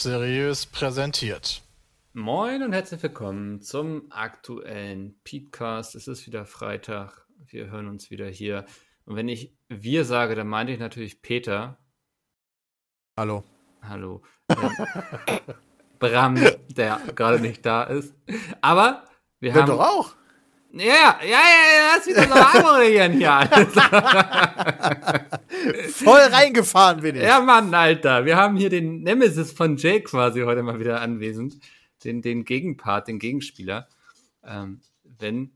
Seriös präsentiert. Moin und herzlich willkommen zum aktuellen Podcast. Es ist wieder Freitag. Wir hören uns wieder hier. Und wenn ich wir sage, dann meine ich natürlich Peter. Hallo. Hallo. Bram, der gerade nicht da ist. Aber wir Bin haben. doch auch. Ja, ja, ja, ja, lass wieder so anmoderieren hier. Voll reingefahren bin ich. Ja, Mann, Alter. Wir haben hier den Nemesis von Jay quasi heute mal wieder anwesend. Den, den Gegenpart, den Gegenspieler. Ähm, wenn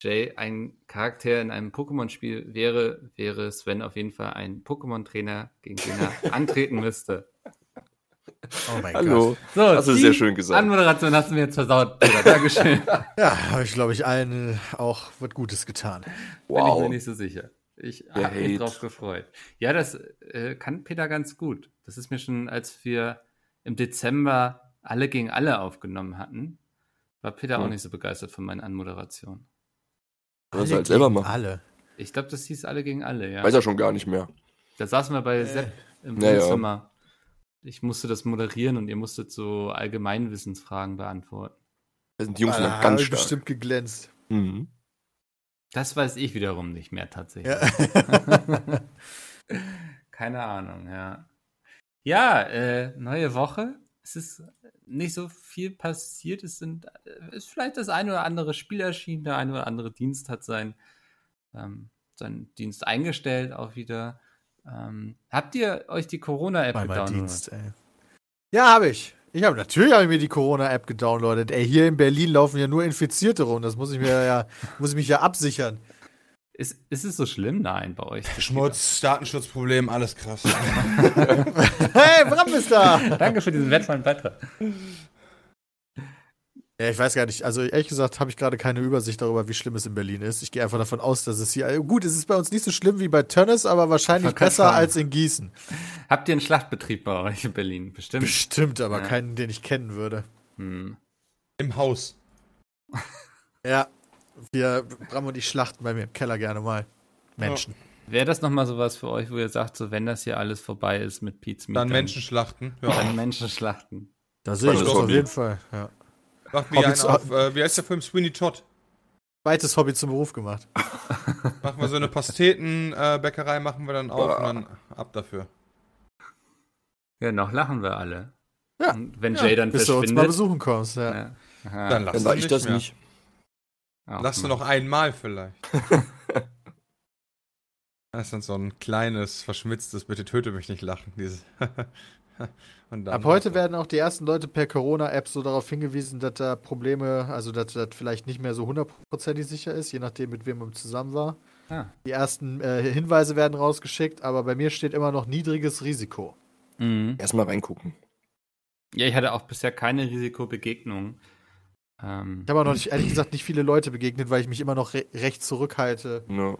Jay ein Charakter in einem Pokémon-Spiel wäre, wäre Sven auf jeden Fall ein Pokémon-Trainer, gegen den er antreten müsste. Oh mein Hallo. Gott. So, Hast du sehr schön gesagt. Anmoderation hast du mir jetzt versaut, Bruder. Dankeschön. Ja, habe ich, glaube ich, allen äh, auch was Gutes getan. Bin ich Wow. mir nicht so sicher. Ich habe mich drauf gefreut. Ja, das äh, kann Peter ganz gut. Das ist mir schon, als wir im Dezember alle gegen alle aufgenommen hatten, war Peter auch Hm. nicht so begeistert von meinen Anmoderationen. Alle halt selber gegen machen. Alle. Ich glaube, das hieß alle gegen alle, ja. Weiß er schon gar nicht mehr. Da saßen wir bei Sepp im Ja, ja. Ich musste das moderieren und ihr musstet so Allgemeinwissensfragen beantworten. Da sind die Jungs habe ganz stark. bestimmt geglänzt. Mhm. Das weiß ich wiederum nicht mehr tatsächlich. Ja. Keine Ahnung, ja. Ja, äh, neue Woche. Es ist nicht so viel passiert. Es sind, äh, ist vielleicht das eine oder andere Spiel erschienen, der eine oder andere Dienst hat sein, ähm, seinen Dienst eingestellt auch wieder. Ähm, habt ihr euch die Corona-App gedownloadet? Dienst, ey. Ja, habe ich. Ich habe natürlich habe ich mir die Corona-App gedownloadet. Ey, hier in Berlin laufen ja nur Infizierte rum. Das muss ich mir ja, muss ich mich ja absichern. Ist, ist es so schlimm? Nein, bei euch. Schmutz, Datenschutzproblem, alles krass. Hey, Bram ist da! Danke für diesen wertvollen Beitrag. Ja, ich weiß gar nicht. Also ehrlich gesagt habe ich gerade keine Übersicht darüber, wie schlimm es in Berlin ist. Ich gehe einfach davon aus, dass es hier. Gut, es ist bei uns nicht so schlimm wie bei Tönnes, aber wahrscheinlich besser sagen. als in Gießen. Habt ihr einen Schlachtbetrieb bei euch in Berlin? Bestimmt. Bestimmt, aber Ja. keinen, den ich kennen würde. Hm. Im Haus. Ja, wir, Bram und ich schlachten bei mir im Keller gerne mal Menschen. Wäre das nochmal sowas für euch, wo ihr sagt, so wenn das hier alles vorbei ist mit Pizza, Dann Menschen schlachten. Ja. dann Menschen schlachten. Da sehe ich das auf jeden Fall. Ja. Macht mir einen auf, äh, wie heißt der Film? Sweeney Todd. Zweites Hobby zum Beruf gemacht. Machen wir so eine Pastetenbäckerei, äh, machen wir dann auf und dann ab dafür. Ja, noch lachen wir alle. Ja. Und wenn Ja, Jay dann bis du uns mal verschwindet. besuchen kommst. Ja. ja. Dann lass Dann du sag ich das mehr. nicht. auch Lass du noch einmal vielleicht. Das ist dann so ein kleines, verschmitztes, bitte töte mich nicht lachen. Dieses Ab heute werden auch die ersten Leute per Corona-App so darauf hingewiesen, dass da Probleme, also dass das vielleicht nicht mehr so hundertprozentig sicher ist, je nachdem, mit wem man zusammen war. Ah. Die ersten äh, Hinweise werden rausgeschickt, aber bei mir steht immer noch niedriges Risiko. Mhm. Erstmal reingucken. Ja, ich hatte auch bisher keine Risikobegegnung. Ähm, Ich habe auch noch nicht, ehrlich gesagt, nicht viele Leute begegnet, weil ich mich immer noch re recht zurückhalte. Ja.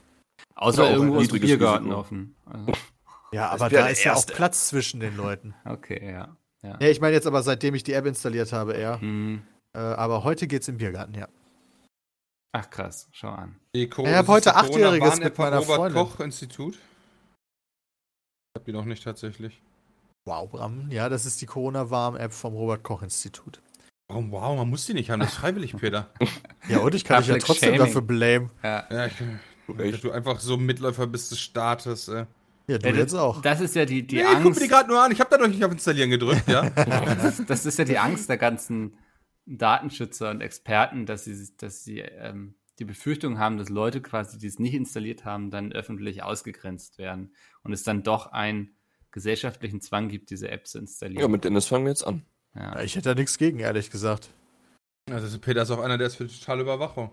außer irgendwo ist niedriges Biergarten Risiko. offen. Also, Ja, Das aber da ist ja auch. Platz zwischen den Leuten. okay, ja. ja. Ja, ich meine jetzt aber, seitdem ich die App installiert habe, eher. Mhm. Äh, aber heute geht's im Biergarten, ja. Ach krass, schau an. Die Co- Ich hab das ist heute Achtjähriges Corona-Warn-App mit vom meiner Freundin. Robert-Koch-Institut. Ich hab die noch nicht tatsächlich. Wow, Bram. Ja, das ist die Corona-Warm-App vom Robert-Koch-Institut. Warum, wow, man muss die nicht haben, das ist freiwillig, Peter. Ja, und ich kann dich ja trotzdem Shaming. dafür blamen. Ja. Ja, ich, dass du einfach so Mitläufer bist des Staates. Äh. Ja, du Ja, jetzt das, auch. das ist ja die, die nee, ich guck mir die Angst. gerade nur an, ich habe da noch nicht auf Installieren gedrückt, ja. Das, das ist ja die Angst der ganzen Datenschützer und Experten, dass sie, dass sie ähm, die Befürchtung haben, dass Leute quasi, die es nicht installiert haben, dann öffentlich ausgegrenzt werden und es dann doch einen gesellschaftlichen Zwang gibt, diese App zu installieren. Ja, mit Dennis fangen wir jetzt an. Ja, ich hätte da nichts gegen, ehrlich gesagt. Also Peter ist auch einer, der ist für totale Überwachung.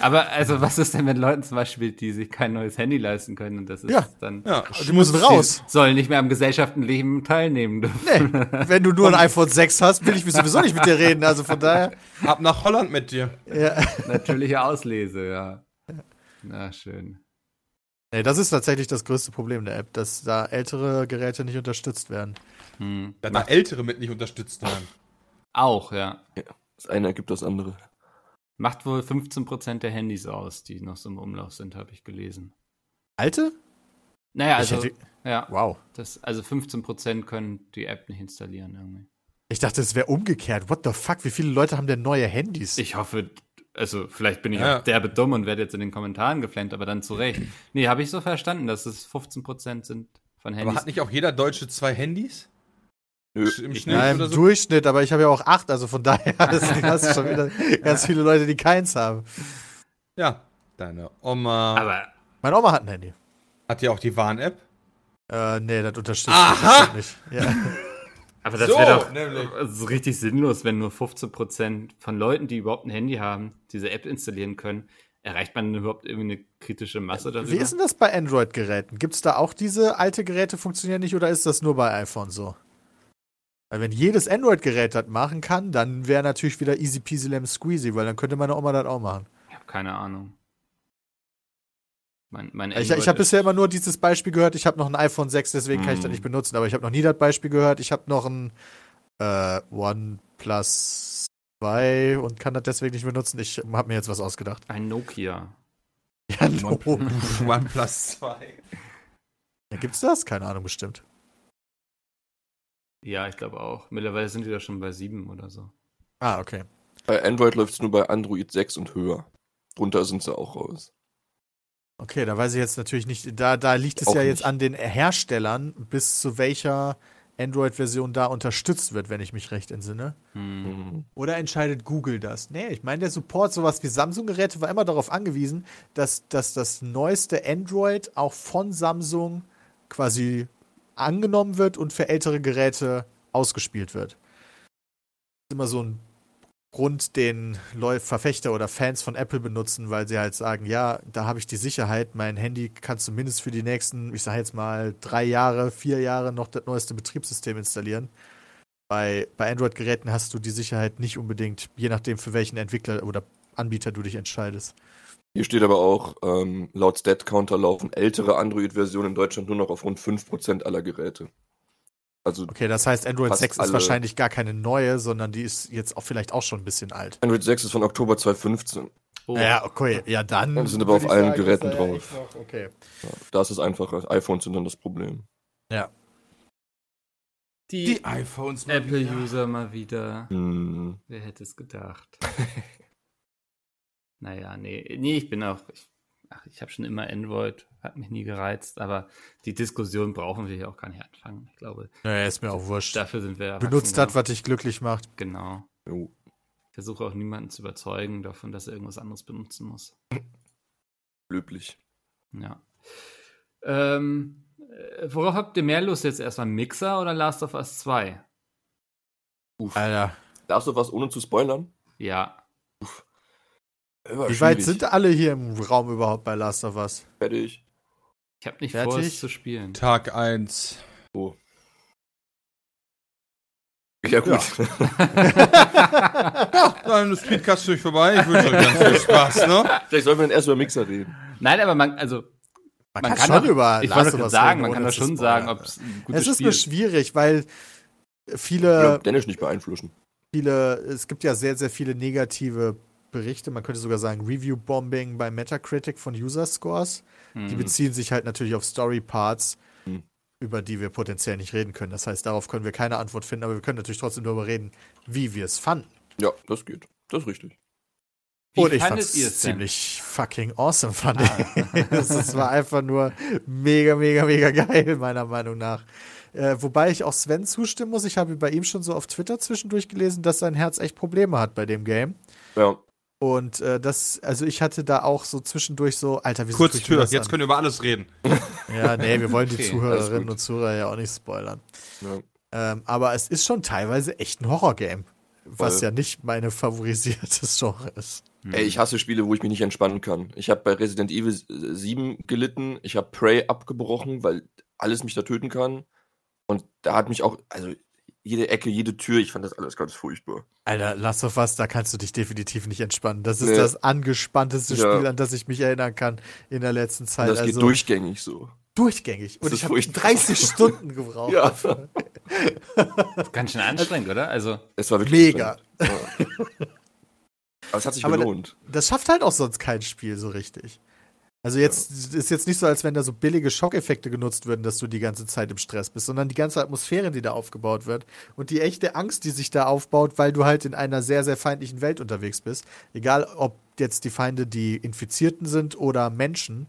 Aber also, was ist denn mit Leuten zum Beispiel, die sich kein neues Handy leisten können und das ist Ja. dann Ja, Die müssen raus. sollen nicht mehr am Gesellschaftenleben teilnehmen dürfen. Nee, wenn du nur ein iPhone 6 hast, will ich sowieso nicht mit dir reden. Also von daher. Ab nach Holland mit dir. Ja. Natürliche Auslese, ja. Na schön. Nee, das ist tatsächlich das größte Problem der App, dass da ältere Geräte nicht unterstützt werden. Hm. Dass da Ältere mit nicht unterstützt werden. Auch, ja. Das eine ergibt das andere. Macht wohl 15% der Handys aus, die noch so im Umlauf sind, habe ich gelesen. Alte? Naja, also, hätte- ja, Wow. das, also 15% können die App nicht installieren irgendwie. Ich dachte, es wäre umgekehrt. What the fuck? Wie viele Leute haben denn neue Handys? Ich hoffe, also vielleicht bin ich Ja. auch derbe dumm und werde jetzt in den Kommentaren geflennt, aber dann zu Recht. Nee, habe ich so verstanden, dass es 15% sind von Aber Handys. hat nicht auch jeder Deutsche zwei Handys? Nö. Im Ich Schnitt ja, im oder so? Durchschnitt, aber ich habe ja auch acht, also von daher hast du schon wieder ganz viele Leute, die keins haben. Ja, deine Oma aber Meine Oma hat ein Handy. hat ja auch die Warn-App. Äh, nee, das unterstützt Aha! mich nicht. Ja. Aber das So, wäre doch nämlich. also richtig sinnlos, wenn nur 15% von Leuten, die überhaupt ein Handy haben, diese App installieren können. Erreicht man überhaupt irgendwie eine kritische Masse darüber? Wie ist denn das bei Android-Geräten? Gibt es da auch diese alte Geräte funktionieren nicht oder ist das nur bei iPhone so? Weil wenn jedes Android-Gerät das machen kann, dann wäre natürlich wieder easy peasy lemon squeezy, weil dann könnte meine Oma das auch machen. Ich habe keine Ahnung. Mein, mein Ich, ich habe bisher immer nur dieses Beispiel gehört, ich habe noch ein iPhone 6, deswegen kann ich das Mm. nicht benutzen, aber ich habe noch nie das Beispiel gehört, ich habe noch ein äh, OnePlus 2 und kann das deswegen nicht benutzen. Ich habe mir jetzt was ausgedacht. ein Nokia. Ja, no. OnePlus 2. ja, gibt's das? Keine Ahnung, bestimmt. Ja, ich glaube auch. Mittlerweile sind die da schon bei sieben oder so. Ah, okay. Bei Android läuft es nur bei Android 6 und höher. Drunter sind sie auch raus. Okay, da weiß ich jetzt natürlich nicht, da, da liegt es Auch ja jetzt nicht. an den Herstellern, bis zu welcher Android-Version da unterstützt wird, wenn ich mich recht entsinne. Hm. Mhm. Oder entscheidet Google das? Nee, ich meine, der Support, sowas wie Samsung-Geräte, war immer darauf angewiesen, dass, dass das neueste Android auch von Samsung quasi angenommen wird und für ältere Geräte ausgespielt wird. Das ist immer so ein Grund, den Verfechter oder Fans von Apple benutzen, weil sie halt sagen, ja, da habe ich die Sicherheit, mein Handy kann zumindest für die nächsten, ich sage jetzt mal, drei Jahre, vier Jahre noch das neueste Betriebssystem installieren. Bei, bei Android-Geräten hast du die Sicherheit nicht unbedingt, je nachdem, für welchen Entwickler oder Anbieter du dich entscheidest. Hier steht aber auch, ähm, laut Stat-Counter laufen ältere Android-Versionen in Deutschland nur noch auf rund 5% aller Geräte. Also Okay, das heißt, Android Fast 6 ist wahrscheinlich gar keine neue, sondern die ist jetzt auch vielleicht auch schon ein bisschen alt. Android 6 ist von Oktober 2015. Oh, Ja, okay, ja dann. Ja, die sind aber auf allen sagen, Geräten ja drauf. noch- Okay. Ja, da ist es einfacher. iPhones sind dann das Problem. die, Die iPhones mal wieder. Apple-User mal wieder. Hm. Wer hätte es gedacht? naja, nee, nee, ich bin auch. Ich, ach, ich habe schon immer Android, hat mich nie gereizt, aber die Diskussion brauchen wir hier auch gar nicht anfangen. Ich glaube, Naja, ist mir auch wurscht. dafür sind wir Benutzt das, was dich glücklich macht. Genau. Jo. Ich versuche auch niemanden zu überzeugen davon, dass er irgendwas anderes benutzen muss. Löblich. Ja. Ähm, äh, worauf habt ihr mehr Lust jetzt erstmal? Mixer oder Last of Us 2? Alter, Darfst du was ohne zu spoilern? Ja. Wie weit sind alle hier im Raum überhaupt bei Last of Us? Fertig. Ich habe nicht Fertig? vor, es zu spielen. Tag 1. So. Ja, gut. Ja, dann ist Speedcast durch vorbei. Ich wünsche euch ganz viel Spaß, ne? Vielleicht sollten wir dann erst über Mixer reden. Nein, aber man, also, Man, man kann, kann schon über ich Last of Us sagen, reden, man kann doch zu schon sagen, ob es ein gutes Es ist Spiel nur schwierig, weil viele, Dennis nicht beeinflussen. viele, es gibt ja sehr, sehr viele negative Berichte, man könnte sogar sagen Review-Bombing bei Metacritic von User-Scores. Die Mhm. beziehen sich halt natürlich auf Story-Parts, Hm. über die wir potenziell nicht reden können. Das heißt, darauf können wir keine Antwort finden, aber wir können natürlich trotzdem darüber reden, wie wir es fanden. Ja, das geht. Das ist richtig. Wie Und ich fand es ziemlich fucking awesome, fand ich. Es es war einfach nur mega, mega, mega geil, meiner Meinung nach. Äh, wobei ich auch Sven zustimmen muss. Ich habe bei ihm schon so auf Twitter zwischendurch gelesen, dass sein Herz echt Probleme hat bei dem Game. Ja. Und äh, das, also ich hatte da auch so zwischendurch so, Alter, wie Kurz Tür, jetzt können wir über alles reden. Ja, nee, wir wollen die Okay, Zuhörerinnen und Zuhörer ja auch nicht spoilern. ja. Ähm, aber es ist schon teilweise echt ein Horrorgame. Was Voll. ja nicht meine favorisiertes Genre ist. Mhm. Ey, ich hasse Spiele, wo ich mich nicht entspannen kann. Ich habe bei Resident Evil 7 gelitten. Ich habe Prey abgebrochen, weil alles mich da töten kann. Und da hat mich auch, also jede Ecke, jede Tür, ich fand das alles ganz furchtbar. Alter, Last of Us, da kannst du dich definitiv nicht entspannen. Das ist Nee. das angespannteste Ja. Spiel, an das ich mich erinnern kann in der letzten Und Zeit. das geht also durchgängig so. durchgängig. Und Das ich habe furchtbar. 30 Stunden gebraucht. Ja. dafür. Ganz schön anstrengend, oder? Also, Es war wirklich Mega. Ja. Aber es hat sich Aber gelohnt. Das schafft halt auch sonst kein Spiel so richtig. Also jetzt ist jetzt nicht so, als wenn da so billige Schockeffekte genutzt würden, dass du die ganze Zeit im Stress bist, sondern die ganze Atmosphäre, die da aufgebaut wird und die echte Angst, die sich da aufbaut, weil du halt in einer sehr, sehr feindlichen Welt unterwegs bist. Egal, ob jetzt die Feinde die Infizierten sind oder Menschen.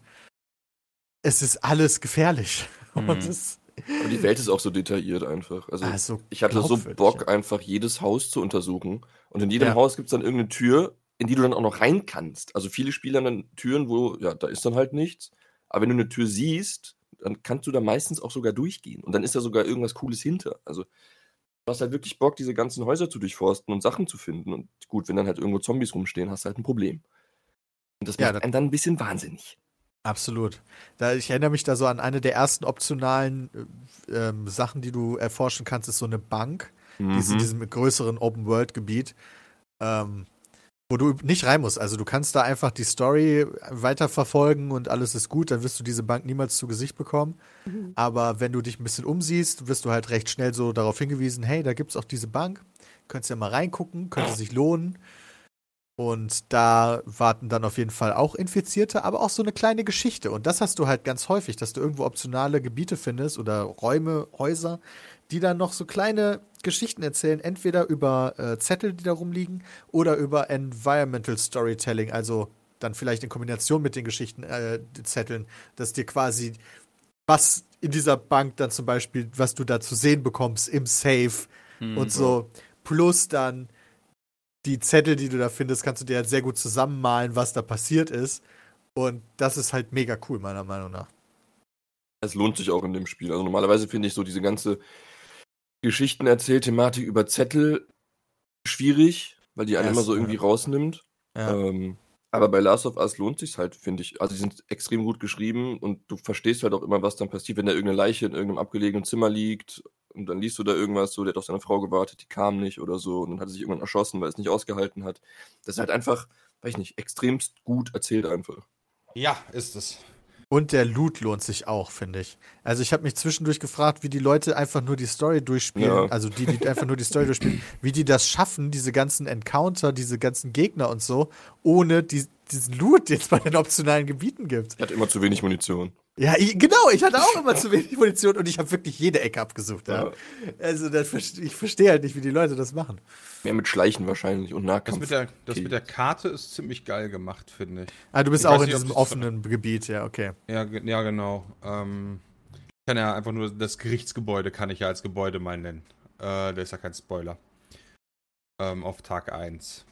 Es ist alles gefährlich. Mhm. Und es, Aber die Welt ist auch so detailliert einfach. Also, also ich hatte so Bock, ja. einfach jedes Haus zu untersuchen. Und in jedem Ja. Haus gibt es dann irgendeine Tür, in die du dann auch noch rein kannst. Also viele Spiele haben dann Türen, wo, ja, da ist dann halt nichts. Aber wenn du eine Tür siehst, dann kannst du da meistens auch sogar durchgehen. Und dann ist da sogar irgendwas Cooles hinter. Also du hast halt wirklich Bock, diese ganzen Häuser zu durchforsten und Sachen zu finden. Und gut, wenn dann halt irgendwo Zombies rumstehen, hast du halt ein Problem. Und das Ja, macht das- einen dann ein bisschen wahnsinnig. Absolut. Da, ich erinnere mich da so an eine der ersten optionalen äh, ähm, Sachen, die du erforschen kannst, ist so eine Bank, die ist in Mhm. diesem größeren Open-World-Gebiet, ähm, wo du nicht rein musst. Also du kannst da einfach die Story weiterverfolgen und alles ist gut, dann wirst du diese Bank niemals zu Gesicht bekommen. Aber wenn du dich ein bisschen umsiehst, wirst du halt recht schnell so darauf hingewiesen, hey, da gibt es auch diese Bank, könntest ja mal reingucken, könnte sich lohnen. Und da warten dann auf jeden Fall auch Infizierte, aber auch so eine kleine Geschichte. Und das hast du halt ganz häufig, dass du irgendwo optionale Gebiete findest oder Räume, Häuser, die dann noch so kleine Geschichten erzählen, entweder über äh, Zettel, die da rumliegen, oder über Environmental Storytelling, also dann vielleicht in Kombination mit den Geschichten, äh, Zetteln, dass dir quasi was in dieser Bank dann zum Beispiel, was du da zu sehen bekommst im Safe Mhm. und so, plus dann die Zettel, die du da findest, kannst du dir halt sehr gut zusammenmalen, was da passiert ist. Und das ist halt mega cool, meiner Meinung nach. Es lohnt sich auch in dem Spiel. Also normalerweise finde ich so diese ganze Geschichten-Erzähl-Thematik über Zettel schwierig, weil die einen Ja, immer so irgendwie ja. rausnimmt. Ja. Ähm, aber bei Last of Us lohnt sich halt, finde ich. Also die sind extrem gut geschrieben und du verstehst halt auch immer, was dann passiert, wenn da irgendeine Leiche in irgendeinem abgelegenen Zimmer liegt und dann liest du da irgendwas, so, der hat auf seine Frau gewartet, die kam nicht oder so und dann hat er sich irgendwann erschossen, weil er es nicht ausgehalten hat. Das ist halt einfach, weiß ich nicht, extremst gut erzählt einfach. Ja, ist es. Und der Loot lohnt sich auch, finde ich. Also ich habe mich zwischendurch gefragt, wie die Leute einfach nur die Story durchspielen, Ja. also die, die einfach nur die Story durchspielen, wie die das schaffen, diese ganzen Encounter, diese ganzen Gegner und so, ohne die, diesen Loot, den es bei den optionalen Gebieten gibt. Er hat immer zu wenig Munition. Ja, ich, genau, ich hatte auch immer zu wenig Munition und ich habe wirklich jede Ecke abgesucht. Ja. Ja. Also das, ich verstehe halt nicht, wie die Leute das machen. Mehr mit Schleichen wahrscheinlich und Das Nahkampf. mit, der, das mit der Karte ist ziemlich geil gemacht, finde ich. Ah, du bist Ich auch in nicht, diesem das- offenen Gebiet, ja, okay. Ja, ja genau. Ähm, ich kann ja einfach nur das Gerichtsgebäude kann ich ja als Gebäude mal nennen. Äh, der ist ja kein Spoiler. Ähm, auf Tag 1.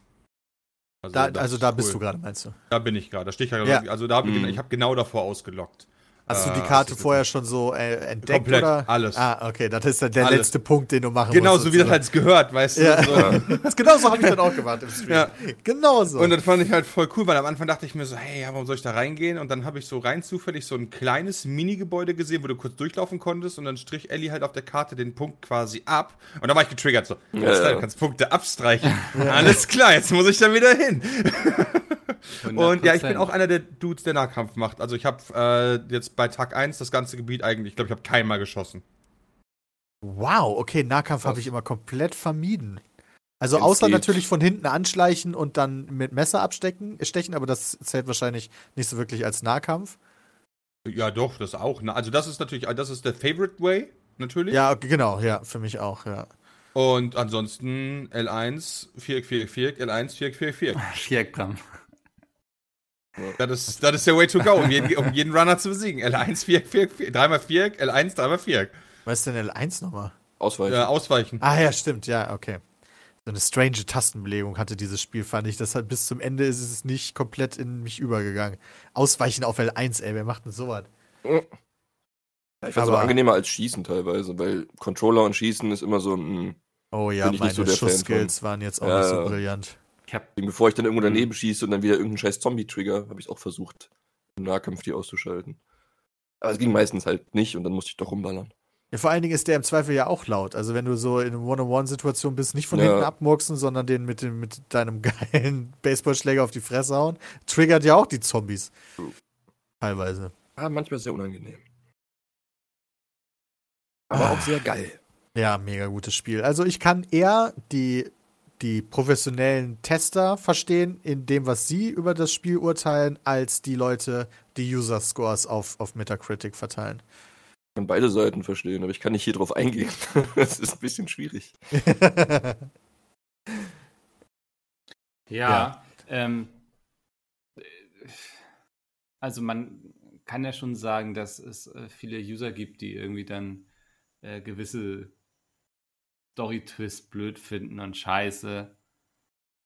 Also, Da, also da bist cool. du gerade, meinst du? Da bin ich gerade. Da stehe ich gerade. Ja. Also da habe ich, Mhm. ich habe genau davor ausgelockt. Hast du die Äh, Karte vorher schon so äh, entdeckt Komplett, oder? alles. Ah, okay, das ist dann der Alles. letzte Punkt, den du machen Genau musst. so wie das halt gehört, weißt du? Ja. So. Das genauso habe ich dann auch gemacht im Stream. Ja. Genauso. Und das fand ich halt voll cool, weil am Anfang dachte ich mir so, hey, ja, warum soll ich da reingehen? Und dann habe ich so rein zufällig so ein kleines Mini-Gebäude gesehen, wo du kurz durchlaufen konntest und dann strich Ellie halt auf der Karte den Punkt quasi ab. Und dann war ich getriggert so, Ja, ja. du kannst Punkte abstreichen. Alles klar, jetzt muss ich da wieder hin. Und ja, ich bin 100%. auch einer der Dudes, der Nahkampf macht. Also ich habe äh, jetzt bei Tag 1 das ganze Gebiet eigentlich, ich glaube, ich habe keinmal geschossen. wow, okay, Nahkampf habe ich immer komplett vermieden. Also Wenn's außer geht. natürlich von hinten anschleichen und dann mit Messer abstecken, stechen, aber das zählt wahrscheinlich nicht so wirklich als Nahkampf. Ja, doch, das auch. Also das ist natürlich, das ist der Favorite Way, natürlich. Ja, genau, ja, für mich auch, ja. Und ansonsten L1, Viereck, Viereck, Viereck, L1, Viereck, Viereck, Viereck. Viereckbram. Das ist, das ist der Way to go, um jeden, um jeden Runner zu besiegen. L1, Viereck, Viereck, Viereck, dreimal Viereck, L1, dreimal Viereck. Was ist denn L1 nochmal? Ausweichen. Äh, ausweichen. Ah ja, stimmt, ja, okay. So eine strange Tastenbelegung hatte dieses Spiel, fand ich. Das hat bis zum Ende ist es nicht komplett in mich übergegangen. Ausweichen auf L1, ey, wer macht denn sowas? Ich fand es Aber- aber angenehmer als Schießen teilweise, weil Controller und Schießen ist immer so ein. Oh ja, meine so Schussskills waren jetzt auch Ja, nicht so ja. brillant. Ich hab, Bevor ich dann irgendwo daneben schieße und dann wieder irgendeinen scheiß Zombie-Trigger, habe ich auch versucht, im Nahkampf die auszuschalten. Aber es ging meistens halt nicht und dann musste ich doch rumballern. Ja, vor allen Dingen ist der im Zweifel ja auch laut. Also wenn du so in einer One-on-One-Situation bist, nicht von Ja. hinten abmurksen, sondern den mit, dem, mit deinem geilen Baseballschläger auf die Fresse hauen, triggert ja auch die Zombies. Teilweise. Ah, manchmal sehr unangenehm. Aber Ah. auch sehr geil. Ja, mega gutes Spiel. Also ich kann eher die die professionellen Tester verstehen in dem, was sie über das Spiel urteilen, als die Leute, die User-Scores auf, auf Metacritic verteilen. Ich kann beide Seiten verstehen, aber ich kann nicht hier drauf eingehen. das ist ein bisschen schwierig. Ja. Ja. Ähm, also man kann ja schon sagen, dass es äh, viele User gibt, die irgendwie dann äh, gewisse Story-Twists blöd finden und scheiße.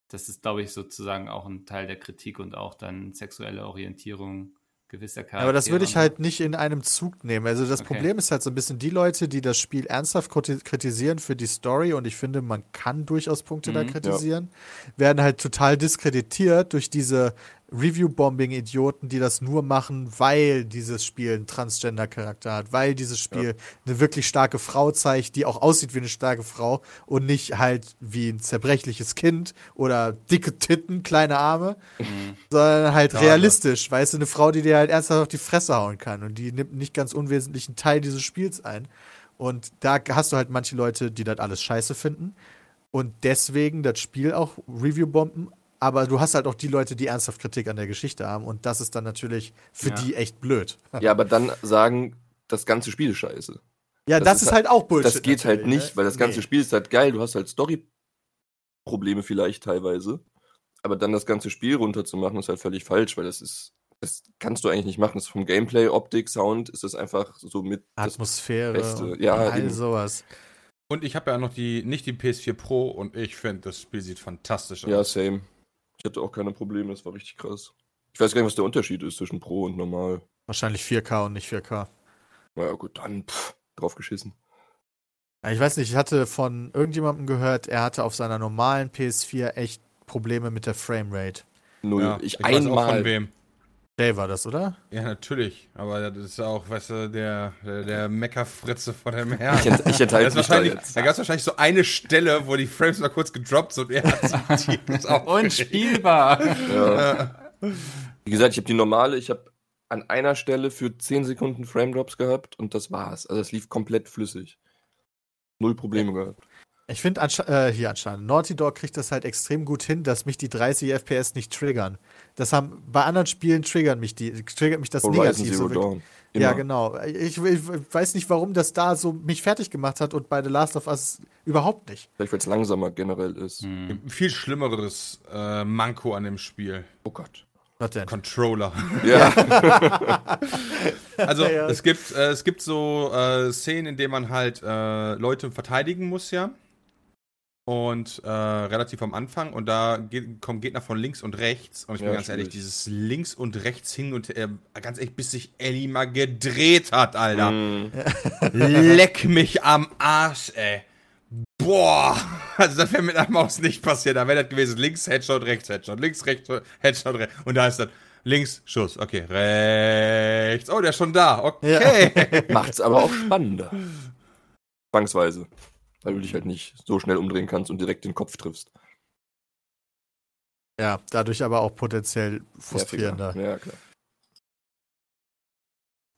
Das ist, glaube ich, sozusagen auch ein Teil der Kritik und auch dann sexuelle Orientierung gewisser Charaktere. Aber das würde ich halt nicht in einem Zug nehmen. Also das Okay. Problem ist halt so ein bisschen die Leute, die das Spiel ernsthaft kriti- kritisieren für die Story und ich finde, man kann durchaus Punkte da Mhm. kritisieren, werden halt total diskreditiert durch diese Review-Bombing-Idioten, die das nur machen, weil dieses Spiel einen Transgender-Charakter hat, weil dieses Spiel eine wirklich starke Frau zeigt, die auch aussieht wie eine starke Frau und nicht halt wie ein zerbrechliches Kind oder dicke Titten, kleine Arme Mhm. sondern halt Ja, realistisch, weißt du, eine Frau, die dir halt ernsthaft auf die Fresse hauen kann und die nimmt nicht ganz unwesentlichen Teil dieses Spiels ein. Und da hast du halt manche Leute, die das alles scheiße finden und deswegen das Spiel auch Review-Bomben, aber du hast halt auch die Leute, die ernsthaft Kritik an der Geschichte haben und das ist dann natürlich für Ja. die echt blöd. Ja, aber dann sagen, das ganze Spiel ist scheiße. Ja, das, Das ist ist halt auch Bullshit. das geht halt natürlich, nicht, ne? weil das ganze Nee. Spiel ist halt geil. Du hast halt Story-Probleme vielleicht teilweise. Aber dann das ganze Spiel runterzumachen, ist halt völlig falsch, weil das ist, das kannst du eigentlich nicht machen. Das ist vom Gameplay, Optik, Sound, ist das einfach so mit das Atmosphäre Beste. und Ja, all eben. sowas. Und ich habe ja noch die, nicht die PS4 Pro und ich finde, das Spiel sieht fantastisch Ja, aus. same. Ich hatte auch keine Probleme, das war richtig krass. Ich weiß gar nicht, was der Unterschied ist zwischen Pro und normal. Wahrscheinlich 4K und nicht 4K. Na ja, gut, dann pff, drauf geschissen. Ja, Ich weiß nicht, ich hatte von irgendjemandem gehört, er hatte auf seiner normalen PS4 echt Probleme mit der Framerate. Null. Ja, ich, weiß auch von einmal. wem. Jay war das, oder? Ja, natürlich. Aber das ist auch, weißt du, der, der, der Meckerfritze von dem Herrn. Ich, ent, ich Da, enthalte ist mich da wahrscheinlich, jetzt. da gab es wahrscheinlich so eine Stelle, wo die Frames mal kurz gedroppt sind und er hat. Unspielbar. Ja. Wie gesagt, ich habe die normale, ich habe an einer Stelle für 10 Sekunden Frame Drops gehabt und das war's. Also es lief komplett flüssig. Null Probleme gehabt. Ich finde, äh, hier anscheinend, Naughty Dog kriegt das halt extrem gut hin, dass mich die 30 FPS nicht triggern. Das haben, bei anderen Spielen triggern mich die, triggert mich das Horizon negativ. Zero So. Dawn. Immer. ja, genau. Ich, ich weiß nicht, warum das da so mich fertig gemacht hat und bei The Last of Us überhaupt nicht. Vielleicht weil es langsamer generell ist. Hm. Viel schlimmeres äh, Manko an dem Spiel. Oh Gott. Was denn? Controller. Ja, Also Ja. es gibt äh, es gibt so äh, Szenen, in denen man halt äh, Leute verteidigen muss, ja. Und äh, relativ am Anfang und da geht, kommt Gegner von links und rechts und ich bin Ja, ganz ehrlich, schwierig. dieses links und rechts hin und äh, ganz ehrlich, bis sich Ellie mal gedreht hat, Alter. Mm, Leck mich am Arsch, ey. Boah, also das wäre mit einer Maus nicht passiert. Da wäre das gewesen, links Headshot, rechts Headshot, links rechts Headshot, rechts. Und da ist dann links Schuss, okay, rechts. Oh, der ist schon da, okay. macht's aber auch spannender. Zwangsweise. Weil du dich halt nicht so schnell umdrehen kannst und direkt den Kopf triffst. Ja, dadurch aber auch potenziell frustrierender. Ja, klar.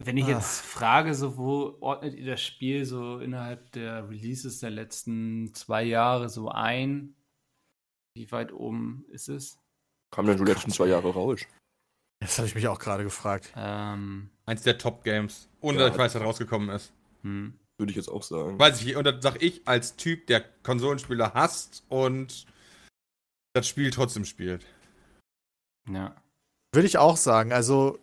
Wenn ich Ah. jetzt frage, so wo ordnet ihr das Spiel so innerhalb der Releases der letzten zwei Jahre so ein? Wie weit oben ist es? Kam denn die letzten zwei Jahre raus? Das habe ich mich auch gerade gefragt. Ähm, Eins der Top-Games. Ohne Ja. dass ich weiß, was rausgekommen ist. hm. Würde ich jetzt auch sagen. Weiß ich, und das sag ich als Typ, der Konsolenspieler hasst und das Spiel trotzdem spielt. Ja. Würde ich auch sagen. Also,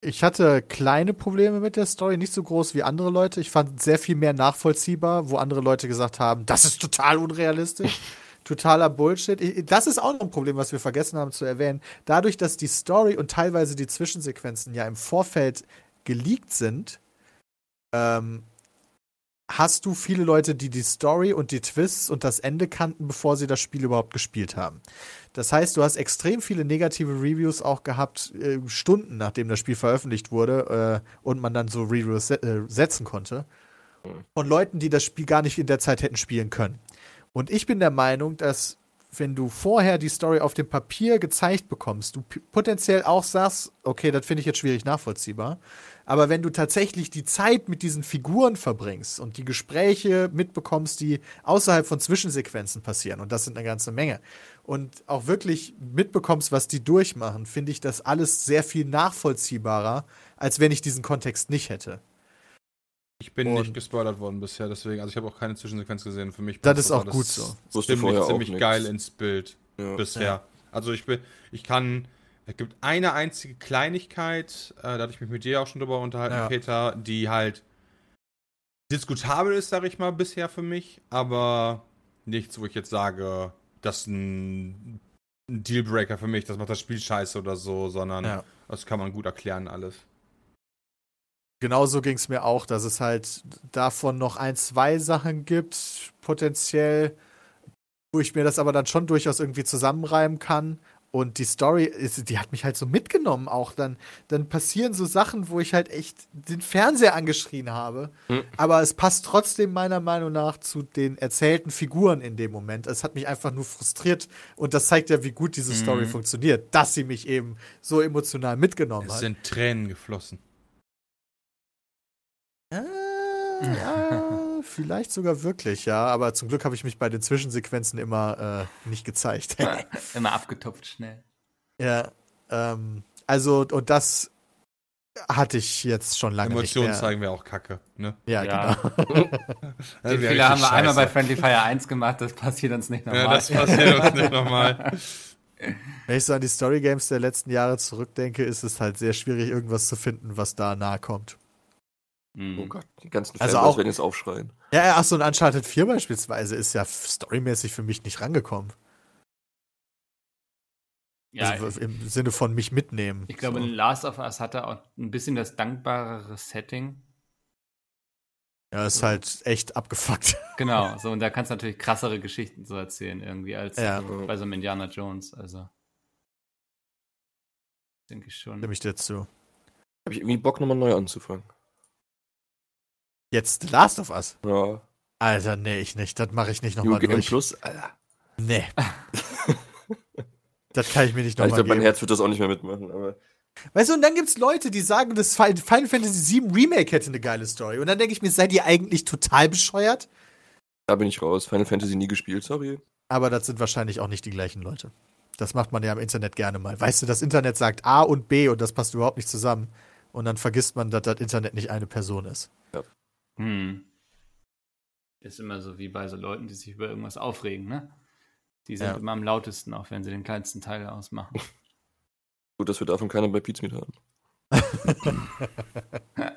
ich hatte kleine Probleme mit der Story, nicht so groß wie andere Leute. Ich fand sehr viel mehr nachvollziehbar, wo andere Leute gesagt haben, das ist total unrealistisch. Totaler Bullshit. Das ist auch noch ein Problem, was wir vergessen haben zu erwähnen. Dadurch, dass die Story und teilweise die Zwischensequenzen ja im Vorfeld geleakt sind, ähm, hast du viele Leute, die die Story und die Twists und das Ende kannten, bevor sie das Spiel überhaupt gespielt haben. Das heißt, du hast extrem viele negative Reviews auch gehabt, äh, Stunden nachdem das Spiel veröffentlicht wurde äh, und man dann so Reviews se äh, setzen konnte. Von Leuten, die das Spiel gar nicht in der Zeit hätten spielen können. Und ich bin der Meinung, dass wenn du vorher die Story auf dem Papier gezeigt bekommst, du potenziell auch sagst, okay, das finde ich jetzt schwierig nachvollziehbar. Aber wenn du tatsächlich die Zeit mit diesen Figuren verbringst und die Gespräche mitbekommst, die außerhalb von Zwischensequenzen passieren, und das sind eine ganze Menge, und auch wirklich mitbekommst, was die durchmachen, finde ich das alles sehr viel nachvollziehbarer, als wenn ich diesen Kontext nicht hätte. Ich bin Und- nicht gespoilert worden bisher, deswegen, also ich habe auch keine Zwischensequenz gesehen. Für mich Das passt ist auch alles gut so. Ziemlich, vorher auch ziemlich geil ins Bild Ja. bisher. Also ich bin, ich kann, es gibt eine einzige Kleinigkeit, äh, da hatte ich mich mit dir auch schon drüber unterhalten, Ja. Peter, die halt diskutabel ist, sag ich mal, bisher für mich, aber nichts, wo ich jetzt sage, das ist ein, ein Dealbreaker für mich, das macht das Spiel scheiße oder so, sondern Ja. das kann man gut erklären alles. genauso ging es mir auch, dass es halt davon noch ein, zwei Sachen gibt, potenziell, wo ich mir das aber dann schon durchaus irgendwie zusammenreimen kann. Und die Story, ist, die hat mich halt so mitgenommen auch. Dann, dann passieren so Sachen, wo ich halt echt den Fernseher angeschrien habe. Hm. Aber es passt trotzdem meiner Meinung nach zu den erzählten Figuren in dem Moment. Es hat mich einfach nur frustriert. Und das zeigt ja, wie gut diese Story Mhm. funktioniert, dass sie mich eben so emotional mitgenommen Es hat. sind Tränen geflossen. Äh, ja, vielleicht sogar wirklich, ja. Aber zum Glück habe ich mich bei den Zwischensequenzen immer äh, nicht gezeigt. Immer abgetupft schnell. ja, ähm, also, und das hatte ich jetzt schon lange Emotionen nicht mehr. zeigen wir auch Kacke, ne? Ja, Ja. genau. Den Fehler haben wir einmal bei. Friendly Fire 1 gemacht, das passiert uns nicht nochmal. Ja, das passiert uns nicht nochmal. Wenn ich so an die Story Games der letzten Jahre zurückdenke, ist es halt sehr schwierig, irgendwas zu finden, was da nahe kommt. Mhm. Oh Gott, die ganzen Also Fanboys auch- werden jetzt aufschreien. Ja, ja, ach so, ein Uncharted 4 beispielsweise ist ja storymäßig für mich nicht rangekommen. Ja, also im Sinne von mich mitnehmen. ich glaube, so. Last of Us hatte auch ein bisschen das dankbarere Setting. Ja, ist halt echt abgefuckt. Genau, so und da kannst du natürlich krassere Geschichten so erzählen irgendwie als Ja. bei so einem Indiana Jones. Also denke ich schon. Stimme ich dir zu. Habe ich irgendwie Bock, nochmal neu anzufangen. Jetzt The Last of Us. Ja. Alter, nee, ich nicht. Das mache ich nicht nochmal durch. Plus, Alter. Nee. das kann ich mir nicht ich nochmal glaube, mein geben. Herz wird das auch nicht mehr mitmachen, aber. Weißt du, und dann gibt's Leute, die sagen, das Final Final Fantasy VII Remake hätte eine geile Story. Und dann denke ich mir, seid ihr eigentlich total bescheuert? Da bin ich raus. Final Fantasy nie gespielt, sorry. Aber das sind wahrscheinlich auch nicht die gleichen Leute. Das macht man ja im Internet gerne mal. Weißt du, das Internet sagt A und B und das passt überhaupt nicht zusammen. Und dann vergisst man, dass das Internet nicht eine Person ist. Hm. Ist immer so wie bei so Leuten, die sich über irgendwas aufregen, ne? Die sind Ja. immer am lautesten, auch wenn sie den kleinsten Teil ausmachen. Gut, dass wir davon keiner bei Pizmeet haben.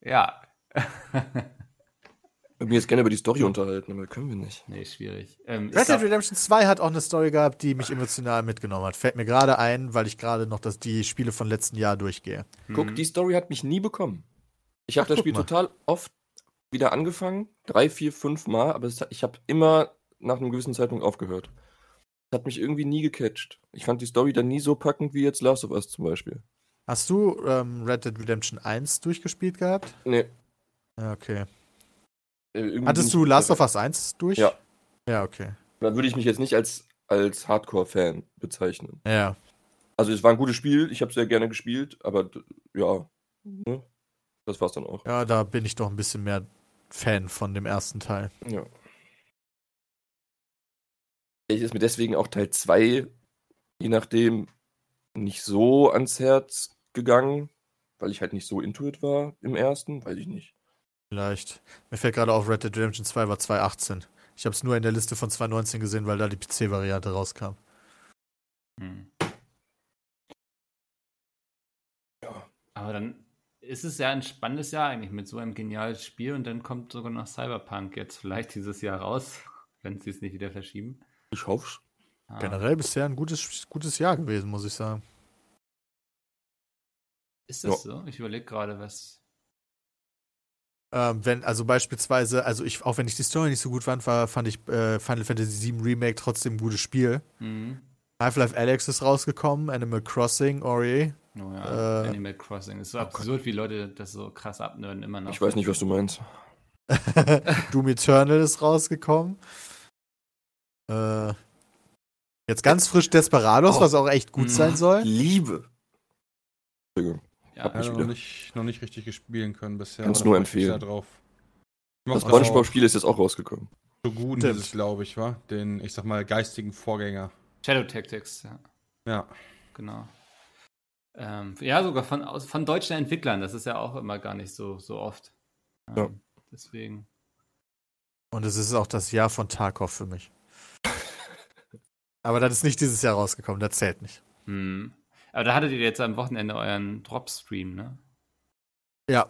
ja. Ich würde mich jetzt gerne über die Story unterhalten, aber können wir nicht. nee, schwierig. Ähm, Red Dead Redemption 2 hat auch eine Story gehabt, die mich emotional mitgenommen hat. Fällt mir gerade ein, weil ich gerade noch das, die Spiele von letzten Jahr durchgehe. Guck, Mhm. die Story hat mich nie bekommen. Ich habe das Spiel mal. total oft wieder angefangen. Drei, vier, fünf Mal, aber es, ich habe immer nach einem gewissen Zeitpunkt aufgehört. Das hat mich irgendwie nie gecatcht. Ich fand die Story dann nie so packend wie jetzt Last of Us zum Beispiel. Hast du ähm, Red Dead Redemption 1 durchgespielt gehabt? Nee. Okay. äh, irgendwie Hattest du Last of Us 1 durch? Ja. Ja, okay. Dann würde ich mich jetzt nicht als, als Hardcore-Fan bezeichnen. Ja. Also es war ein gutes Spiel, ich habe sehr gerne gespielt, aber ja, ne? Das war's dann auch. Ja, da bin ich doch ein bisschen mehr Fan von dem ersten Teil. Ja. Ich ist mir deswegen auch Teil 2, je nachdem, nicht so ans Herz gegangen, weil ich halt nicht so intuit war im ersten, weiß ich nicht. Vielleicht. Mir fällt gerade auf, Red Dead Redemption 2 war 2018. Ich habe es nur in der Liste von 2019 gesehen, weil da die PC-Variante rauskam. Hm. Ja. Aber dann ist es ja ein spannendes Jahr eigentlich mit so einem genialen Spiel und dann kommt sogar noch Cyberpunk jetzt vielleicht dieses Jahr raus, wenn sie es nicht wieder verschieben. Ich hoffe Ah. Generell bisher ein gutes, gutes Jahr gewesen, muss ich sagen. Ist das so? Ich überlege gerade, was. Ähm, wenn, also beispielsweise, also ich, auch wenn ich die Story nicht so gut fand, war, fand ich äh, Final Fantasy VII Remake trotzdem ein gutes Spiel. Mhm. Half-Life Alex ist rausgekommen, Animal Crossing, Ori. Oh ja, Äh, Animal Crossing. Ist so oh absurd, wie Leute das so krass abnörden immer noch. Ich weiß nicht, was du meinst. Doom Eternal ist rausgekommen. Äh, Jetzt ganz frisch Desperados, Oh. was auch echt gut Mhm. sein soll. Liebe. Entschuldigung. Ja, Hab Ja, ich noch nicht, noch nicht richtig gespielt können bisher. Kannst nur empfehlen. sehr Drauf. Ich Das Spongebob-Spiel ist jetzt auch rausgekommen. So gut Stimmt. dieses, glaube ich, war. Den, ich sag mal, geistigen Vorgänger. Shadow Tactics, ja, Ja. genau. Ähm, ja, sogar von, aus, von deutschen Entwicklern. Das ist ja auch immer gar nicht so, so oft. Ähm, Ja. Deswegen. Und es ist auch das Jahr von Tarkov für mich. Aber das ist nicht dieses Jahr rausgekommen, das zählt nicht. Hm. Aber da hattet ihr jetzt am Wochenende euren Drop-Stream, ne? Ja,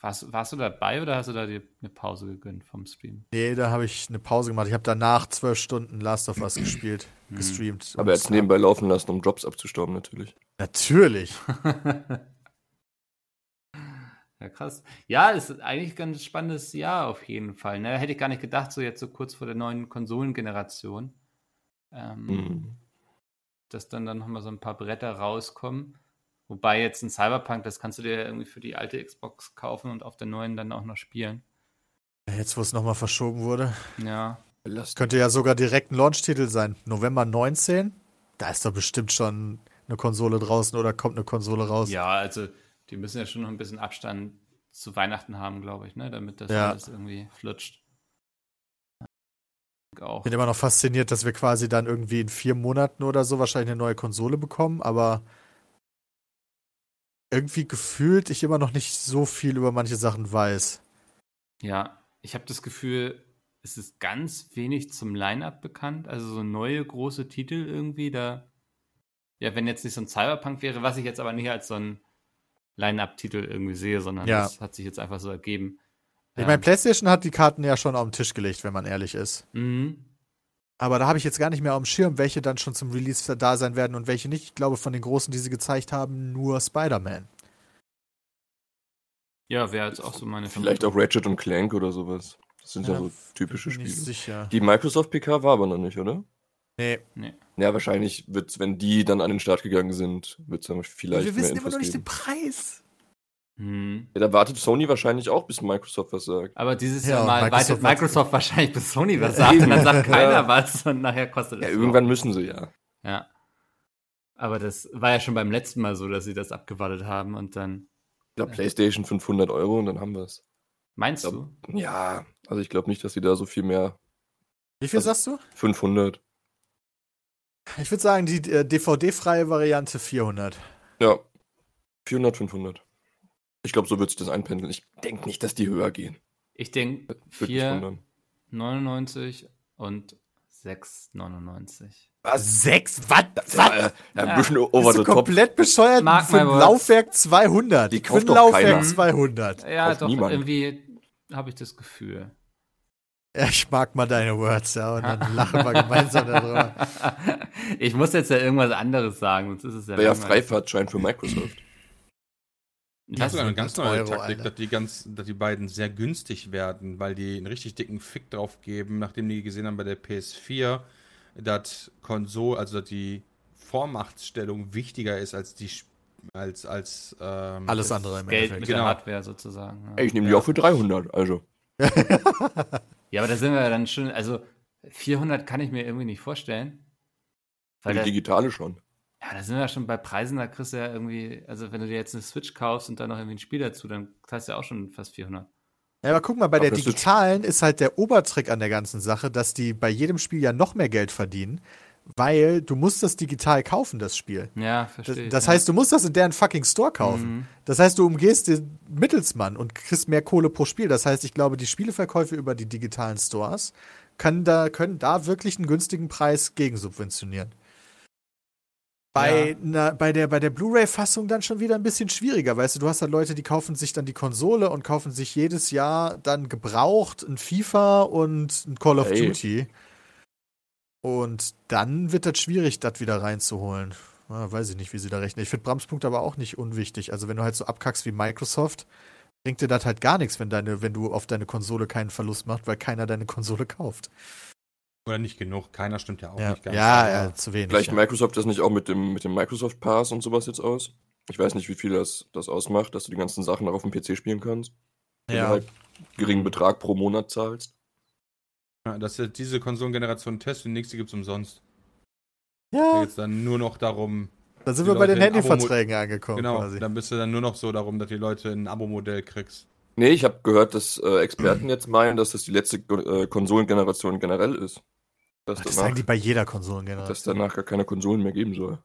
Warst, warst du dabei oder hast du da dir eine Pause gegönnt vom Stream? nee, da habe ich eine Pause gemacht. Ich habe danach zwölf Stunden Last of Us gespielt, Hm. gestreamt. Aber jetzt nebenbei laufen lassen, um Jobs abzustauben, natürlich. Natürlich. ja, krass. Ja, ist eigentlich ein ganz spannendes Jahr auf jeden Fall. Ne? Hätte ich gar nicht gedacht, so jetzt so kurz vor der neuen Konsolengeneration. Ähm, Mhm. dass dann dann nochmal so ein paar Bretter rauskommen. Wobei jetzt ein Cyberpunk, das kannst du dir irgendwie für die alte Xbox kaufen und auf der neuen dann auch noch spielen. Jetzt, wo es nochmal verschoben wurde. Ja. Belastend. Könnte ja sogar direkt ein Launch-Titel sein. November 19. Da ist doch bestimmt schon eine Konsole draußen oder kommt eine Konsole raus. Ja, also die müssen ja schon noch ein bisschen Abstand zu Weihnachten haben, glaube ich, ne? damit das Ja. alles irgendwie flutscht. Auch. bin immer noch fasziniert, dass wir quasi dann irgendwie in vier Monaten oder so wahrscheinlich eine neue Konsole bekommen, aber irgendwie gefühlt ich immer noch nicht so viel über manche Sachen weiß. Ja, ich habe das Gefühl, es ist ganz wenig zum Line-Up bekannt. Also so neue große Titel irgendwie. Da, ja, wenn jetzt nicht so ein Cyberpunk wäre, was ich jetzt aber nicht als so ein Line-Up-Titel irgendwie sehe, sondern Ja. das hat sich jetzt einfach so ergeben. Ich Ähm, meine, PlayStation hat die Karten ja schon auf den Tisch gelegt, wenn man ehrlich ist. mhm. Aber da habe ich jetzt gar nicht mehr auf dem Schirm, welche dann schon zum Release da sein werden und welche nicht. Ich glaube, von den großen, die sie gezeigt haben, nur Spider-Man. Ja, wäre jetzt auch so meine Vielleicht auch Ratchet und Clank oder sowas. Das sind ja, Ja, so typische Spiele. sicher. Die Microsoft PK war aber noch nicht, oder? Nee. Ja, wahrscheinlich wird's, wenn die dann an den Start gegangen sind, wird's dann vielleicht wir mehr wissen immer noch nicht den Preis. Mhm. Ja, da wartet Sony wahrscheinlich auch, bis Microsoft was sagt. Aber dieses Ja, Jahr mal Microsoft macht's- Microsoft wahrscheinlich bis Sony was sagt und dann sagt keiner was und nachher kostet es Ja, irgendwann müssen sie ja. Ja. Aber das war ja schon beim letzten Mal so, dass sie das abgewartet haben und dann. Ich glaube, PlayStation 500 Euro und dann haben wir es. Meinst Ja. du? Ja, also ich glaube nicht, dass sie da so viel mehr. Wie viel Also- sagst du? 500. Ich würde sagen, die äh, DVD-freie Variante 400. Ja, 400, 500. Ich glaube, so wird sich das einpendeln. Ich denke nicht, dass die höher gehen. Ich denke Würde mich wundern. 4,99 und 6,99. Was? Sechs? Was? Das war äh, ein Ja. bisschen over Bist the top. komplett bescheuert? Mark Für ein. Laufwerk 200. Die Für kauft ein doch Laufwerk keiner. 200. Ja, Kauft doch, niemand. irgendwie habe ich das Gefühl. Ja, ich mag mal deine Words, ja, und dann lachen wir gemeinsam darüber. ich muss jetzt ja irgendwas anderes sagen, sonst ist es ja. Wäre ja. Freifahrtschein für Microsoft. Das Das ist sogar eine ganz Euro, neue Taktik, Alter. dass die, ganz, dass die beiden sehr günstig werden, weil die einen richtig dicken Fick drauf geben, nachdem die gesehen haben bei der PS4, dass Konsole, also dass die Vormachtstellung wichtiger ist als die als als ähm, Alles andere im Geld Endeffekt. mit Genau. der Hardware sozusagen. Ja. Ey, ich nehme die Ja. auch für 300, also. ja, aber da sind wir ja dann schon, also 400 kann ich mir irgendwie nicht vorstellen. Weil die digitale schon. Ja, da sind wir ja schon bei Preisen, da kriegst du ja irgendwie, also wenn du dir jetzt eine Switch kaufst und dann noch irgendwie ein Spiel dazu, dann zahlst du ja auch schon fast 400. Ja, aber guck mal, bei der ist es- digitalen ist halt der Obertrick an der ganzen Sache, dass die bei jedem Spiel ja noch mehr Geld verdienen, weil du musst das digital kaufen, das Spiel. Ja, Das, verstehe. ich, das ja. heißt, du musst das in deren fucking Store kaufen. Mhm. Das heißt, du umgehst den Mittelsmann und kriegst mehr Kohle pro Spiel. Das heißt, ich glaube, die Spieleverkäufe über die digitalen Stores können da, können da wirklich einen günstigen Preis gegensubventionieren. Bei, Ja. na, bei der, bei der Blu-ray-Fassung dann schon wieder ein bisschen schwieriger, weißt du, du hast da Leute, die kaufen sich dann die Konsole und kaufen sich jedes Jahr dann gebraucht ein FIFA und ein Call of Hey. Duty. Und dann wird das schwierig, das wieder reinzuholen. Ah, weiß ich nicht, wie sie da rechnen. Ich finde Brams Punkt aber auch nicht unwichtig. Also, wenn du halt so abkackst wie Microsoft, bringt dir das halt gar nichts, wenn, deine, wenn du auf deine Konsole keinen Verlust machst, weil keiner deine Konsole kauft. Oder nicht genug, keiner stimmt ja auch Ja, nicht ganz. ja, ja, zu wenig. Vielleicht ja. Microsoft das nicht auch mit dem, mit dem Microsoft Pass und sowas jetzt aus. Ich weiß nicht, wie viel das, das ausmacht, dass du die ganzen Sachen auch auf dem PC spielen kannst. Wenn du ja. halt geringen Betrag pro Monat zahlst. Ja, dass er diese Konsolengeneration testet, die nächste gibt's umsonst. Da Ja, geht es dann nur noch darum, da sind wir bei den Leute Handyverträgen angekommen genau, quasi. dann bist du dann nur noch so darum, dass die Leute ein Abo-Modell kriegst. Nee, ich habe gehört, dass äh, Experten jetzt meinen, dass das die letzte äh, Konsolengeneration generell ist. Dass Das danach, sagen die bei jeder Konsolengeneration. dass danach gar keine Konsolen mehr geben soll.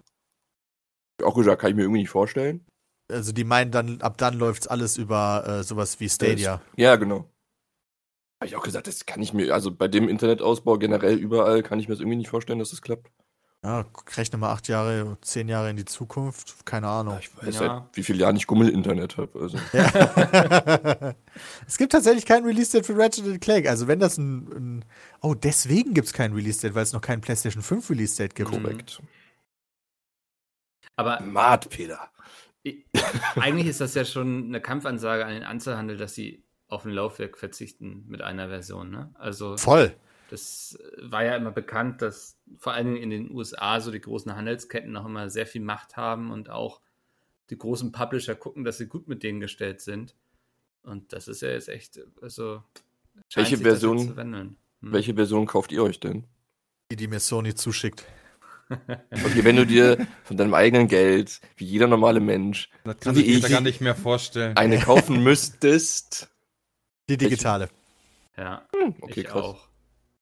Auch gesagt, kann ich mir irgendwie nicht vorstellen. Also die meinen dann, ab dann läuft alles über äh, sowas wie Stadia. Ja, genau. Habe ich auch gesagt, das kann ich mir, also bei dem Internetausbau generell überall, kann ich mir das irgendwie nicht vorstellen, dass das klappt. Ja, rechne mal acht Jahre, zehn Jahre in die Zukunft. Keine Ahnung. Ich weiß Ja. seit wie vielen Jahren ich Gummel-Internet habe. Also. es gibt tatsächlich kein Release-Date für Ratchet Clank. Also wenn das ein, ein Oh, deswegen gibt es kein Release-Date, weil es noch kein PlayStation 5 Release-Date gibt. Mhm. Korrekt. Aber Mad, Peter. eigentlich ist das ja schon eine Kampfansage an den Einzelhandel, dass sie auf ein Laufwerk verzichten mit einer Version. Ne? Also Voll. Das war ja immer bekannt, dass vor allen Dingen in den USA so die großen Handelsketten noch immer sehr viel Macht haben und auch die großen Publisher gucken, dass sie gut mit denen gestellt sind. Und das ist ja jetzt echt, also Welche Version- zu wandeln. Hm. Welche Version kauft ihr euch denn? Die, die mir Sony zuschickt. Okay, wenn du dir von deinem eigenen Geld, wie jeder normale Mensch, Das kann wie ich mir ich- gar nicht mehr vorstellen. eine kaufen müsstest. Die digitale. Ja, Okay, ich krass. auch.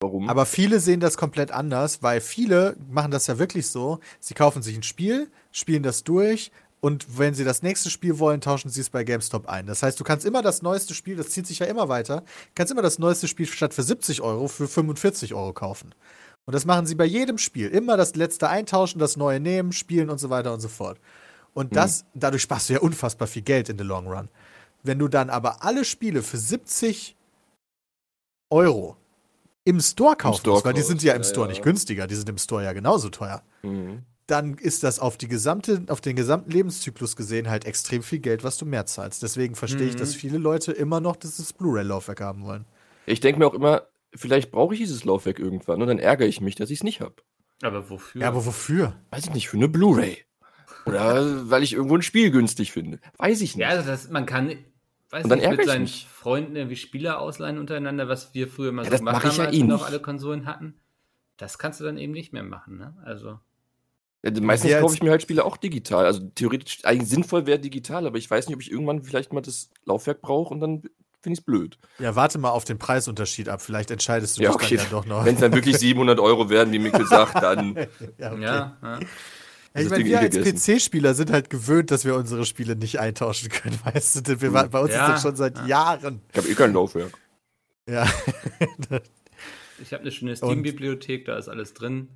Warum? Aber viele sehen das komplett anders, weil viele machen das ja wirklich so. Sie kaufen sich ein Spiel, spielen das durch und wenn sie das nächste Spiel wollen, tauschen sie es bei GameStop ein. Das heißt, du kannst immer das neueste Spiel, das zieht sich ja immer weiter, kannst immer das neueste Spiel statt für 70 Euro für 45 Euro kaufen. Und das machen sie bei jedem Spiel. Immer das letzte eintauschen, das neue nehmen, spielen und so weiter und so fort. Und das, dadurch sparst du ja unfassbar viel Geld in the long run. Wenn du dann aber alle Spiele für 70 Euro im Store kaufen Store musst, weil die sind ja im ja, Store ja. nicht günstiger, die sind im Store ja genauso teuer, Mhm. dann ist das auf die gesamte, auf den gesamten Lebenszyklus gesehen halt extrem viel Geld, was du mehr zahlst. Deswegen verstehe ich, Mhm. dass viele Leute immer noch dieses Blu-ray-Laufwerk haben wollen. Ich denke mir auch immer, vielleicht brauche ich dieses Laufwerk irgendwann und dann ärgere ich mich, dass ich es nicht habe. Aber wofür? Ja, aber wofür? Weiß ich nicht, für eine Blu-ray. Oder weil ich irgendwo ein Spiel günstig finde. Weiß ich nicht. Ja, also das, man kann, weiß Und dann nicht, mit seinen mich. Freunden irgendwie Spiele ausleihen untereinander, was wir früher mal Ja, so das gemacht mache ich haben, ja als eh wir noch nicht. alle Konsolen hatten. Das kannst du dann eben nicht mehr machen, ne? Also, Ja, Meistens kaufe ich mir halt Spiele auch digital. Also theoretisch, eigentlich sinnvoll wäre digital, aber ich weiß nicht, ob ich irgendwann vielleicht mal das Laufwerk brauche und dann finde ich es blöd. Ja, warte mal auf den Preisunterschied ab. Vielleicht entscheidest du Ja, dich okay. dann ja doch noch. Wenn es dann wirklich 700 Euro werden, wie Mikkel sagt, dann. ja, okay. ja, ja. Ja, ich meine, wir als. PC-Spieler sind halt gewöhnt, dass wir unsere Spiele nicht eintauschen können, weißt du? Wir, bei uns Ja, ist das schon seit ja. Jahren. Ich habe eh kein Laufwerk. Ja. Ich habe eine schöne Steam-Bibliothek, da ist alles drin.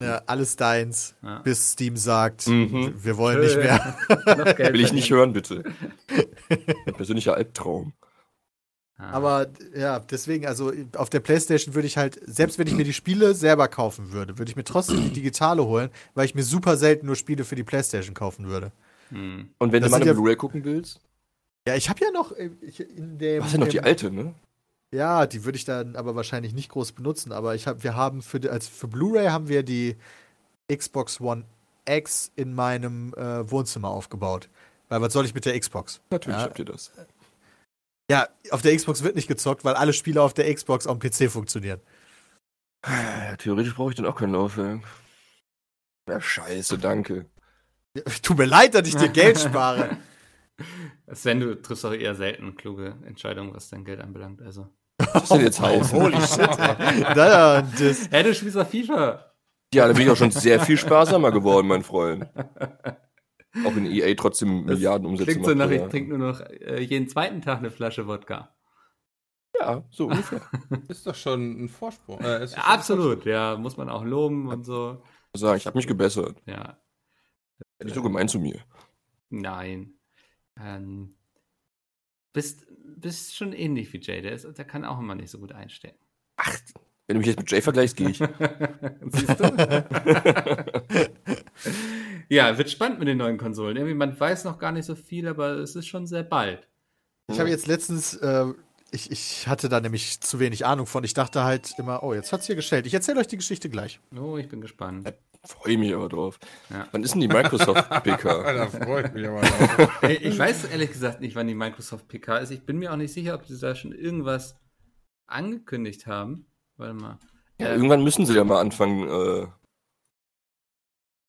ja, alles deins, Ja. bis Steam sagt, Mhm. wir wollen nicht Schön. mehr. Noch Geld Will ich nicht hören, bitte. Mein persönlicher Albtraum. Aber ja, deswegen, also auf der Playstation würde ich halt, selbst wenn ich mir die Spiele selber kaufen würde, würde ich mir trotzdem die digitale holen, weil ich mir super selten nur Spiele für die Playstation kaufen würde. Hm. Und wenn Das du mal eine ja- Blu-ray gucken willst, Ja, ich habe ja noch äh, ich, in dem. du hast ja noch die alte, ne? Ja, die würde ich dann aber wahrscheinlich nicht groß benutzen. Aber ich hab, wir haben für, die- als für Blu-ray haben wir die Xbox One X in meinem äh, Wohnzimmer aufgebaut. Weil was soll ich mit der Xbox? Natürlich Ja. habt ihr das. Ja, auf der Xbox wird nicht gezockt, weil alle Spiele auf der Xbox auf dem PC funktionieren. Ja, theoretisch brauche ich dann auch kein Laufwerk. Ja, scheiße, danke. Tut mir leid, dass ich dir Geld spare. Sven, du triffst auch eher selten kluge Entscheidungen, was dein Geld anbelangt. Also. Was soll jetzt heißen? Holy shit. naja, das, Hey, du spielst doch FIFA. Ja, da bin ich auch schon sehr viel sparsamer geworden, mein Freund. Auch in EA trotzdem Das Milliarden Umsätze Klingt so nach, ich trinke nur noch äh, jeden zweiten Tag eine Flasche Wodka. Ja, so ungefähr. Ist doch schon ein Vorsprung. Äh, ist Ja, absolut, ja, muss man auch loben und so. Sagen, ich habe mich gebessert. Ja, Nicht so gemein zu mir. nein. Ähm, bist, bist schon ähnlich wie Jay, der, ist, der kann auch immer nicht so gut einstellen. Ach, wenn du mich jetzt mit Jay vergleichst, gehe ich. Siehst du? ja, wird spannend mit den neuen Konsolen. Irgendwie, man weiß noch gar nicht so viel, aber es ist schon sehr bald. ich habe jetzt letztens, äh, ich, ich hatte da nämlich zu wenig Ahnung von. Ich dachte halt immer, oh, jetzt hat's hier gestellt. Ich erzähle euch die Geschichte gleich. Oh, ich bin gespannt. Freue mich aber drauf. Ja. Wann ist denn die Microsoft-PK? Da freue ich mich aber drauf. Ich weiß ehrlich gesagt nicht, wann die Microsoft PK ist. Ich bin mir auch nicht sicher, ob sie da schon irgendwas angekündigt haben. Warte mal. ja, Äh, irgendwann müssen sie ja mal anfangen, äh,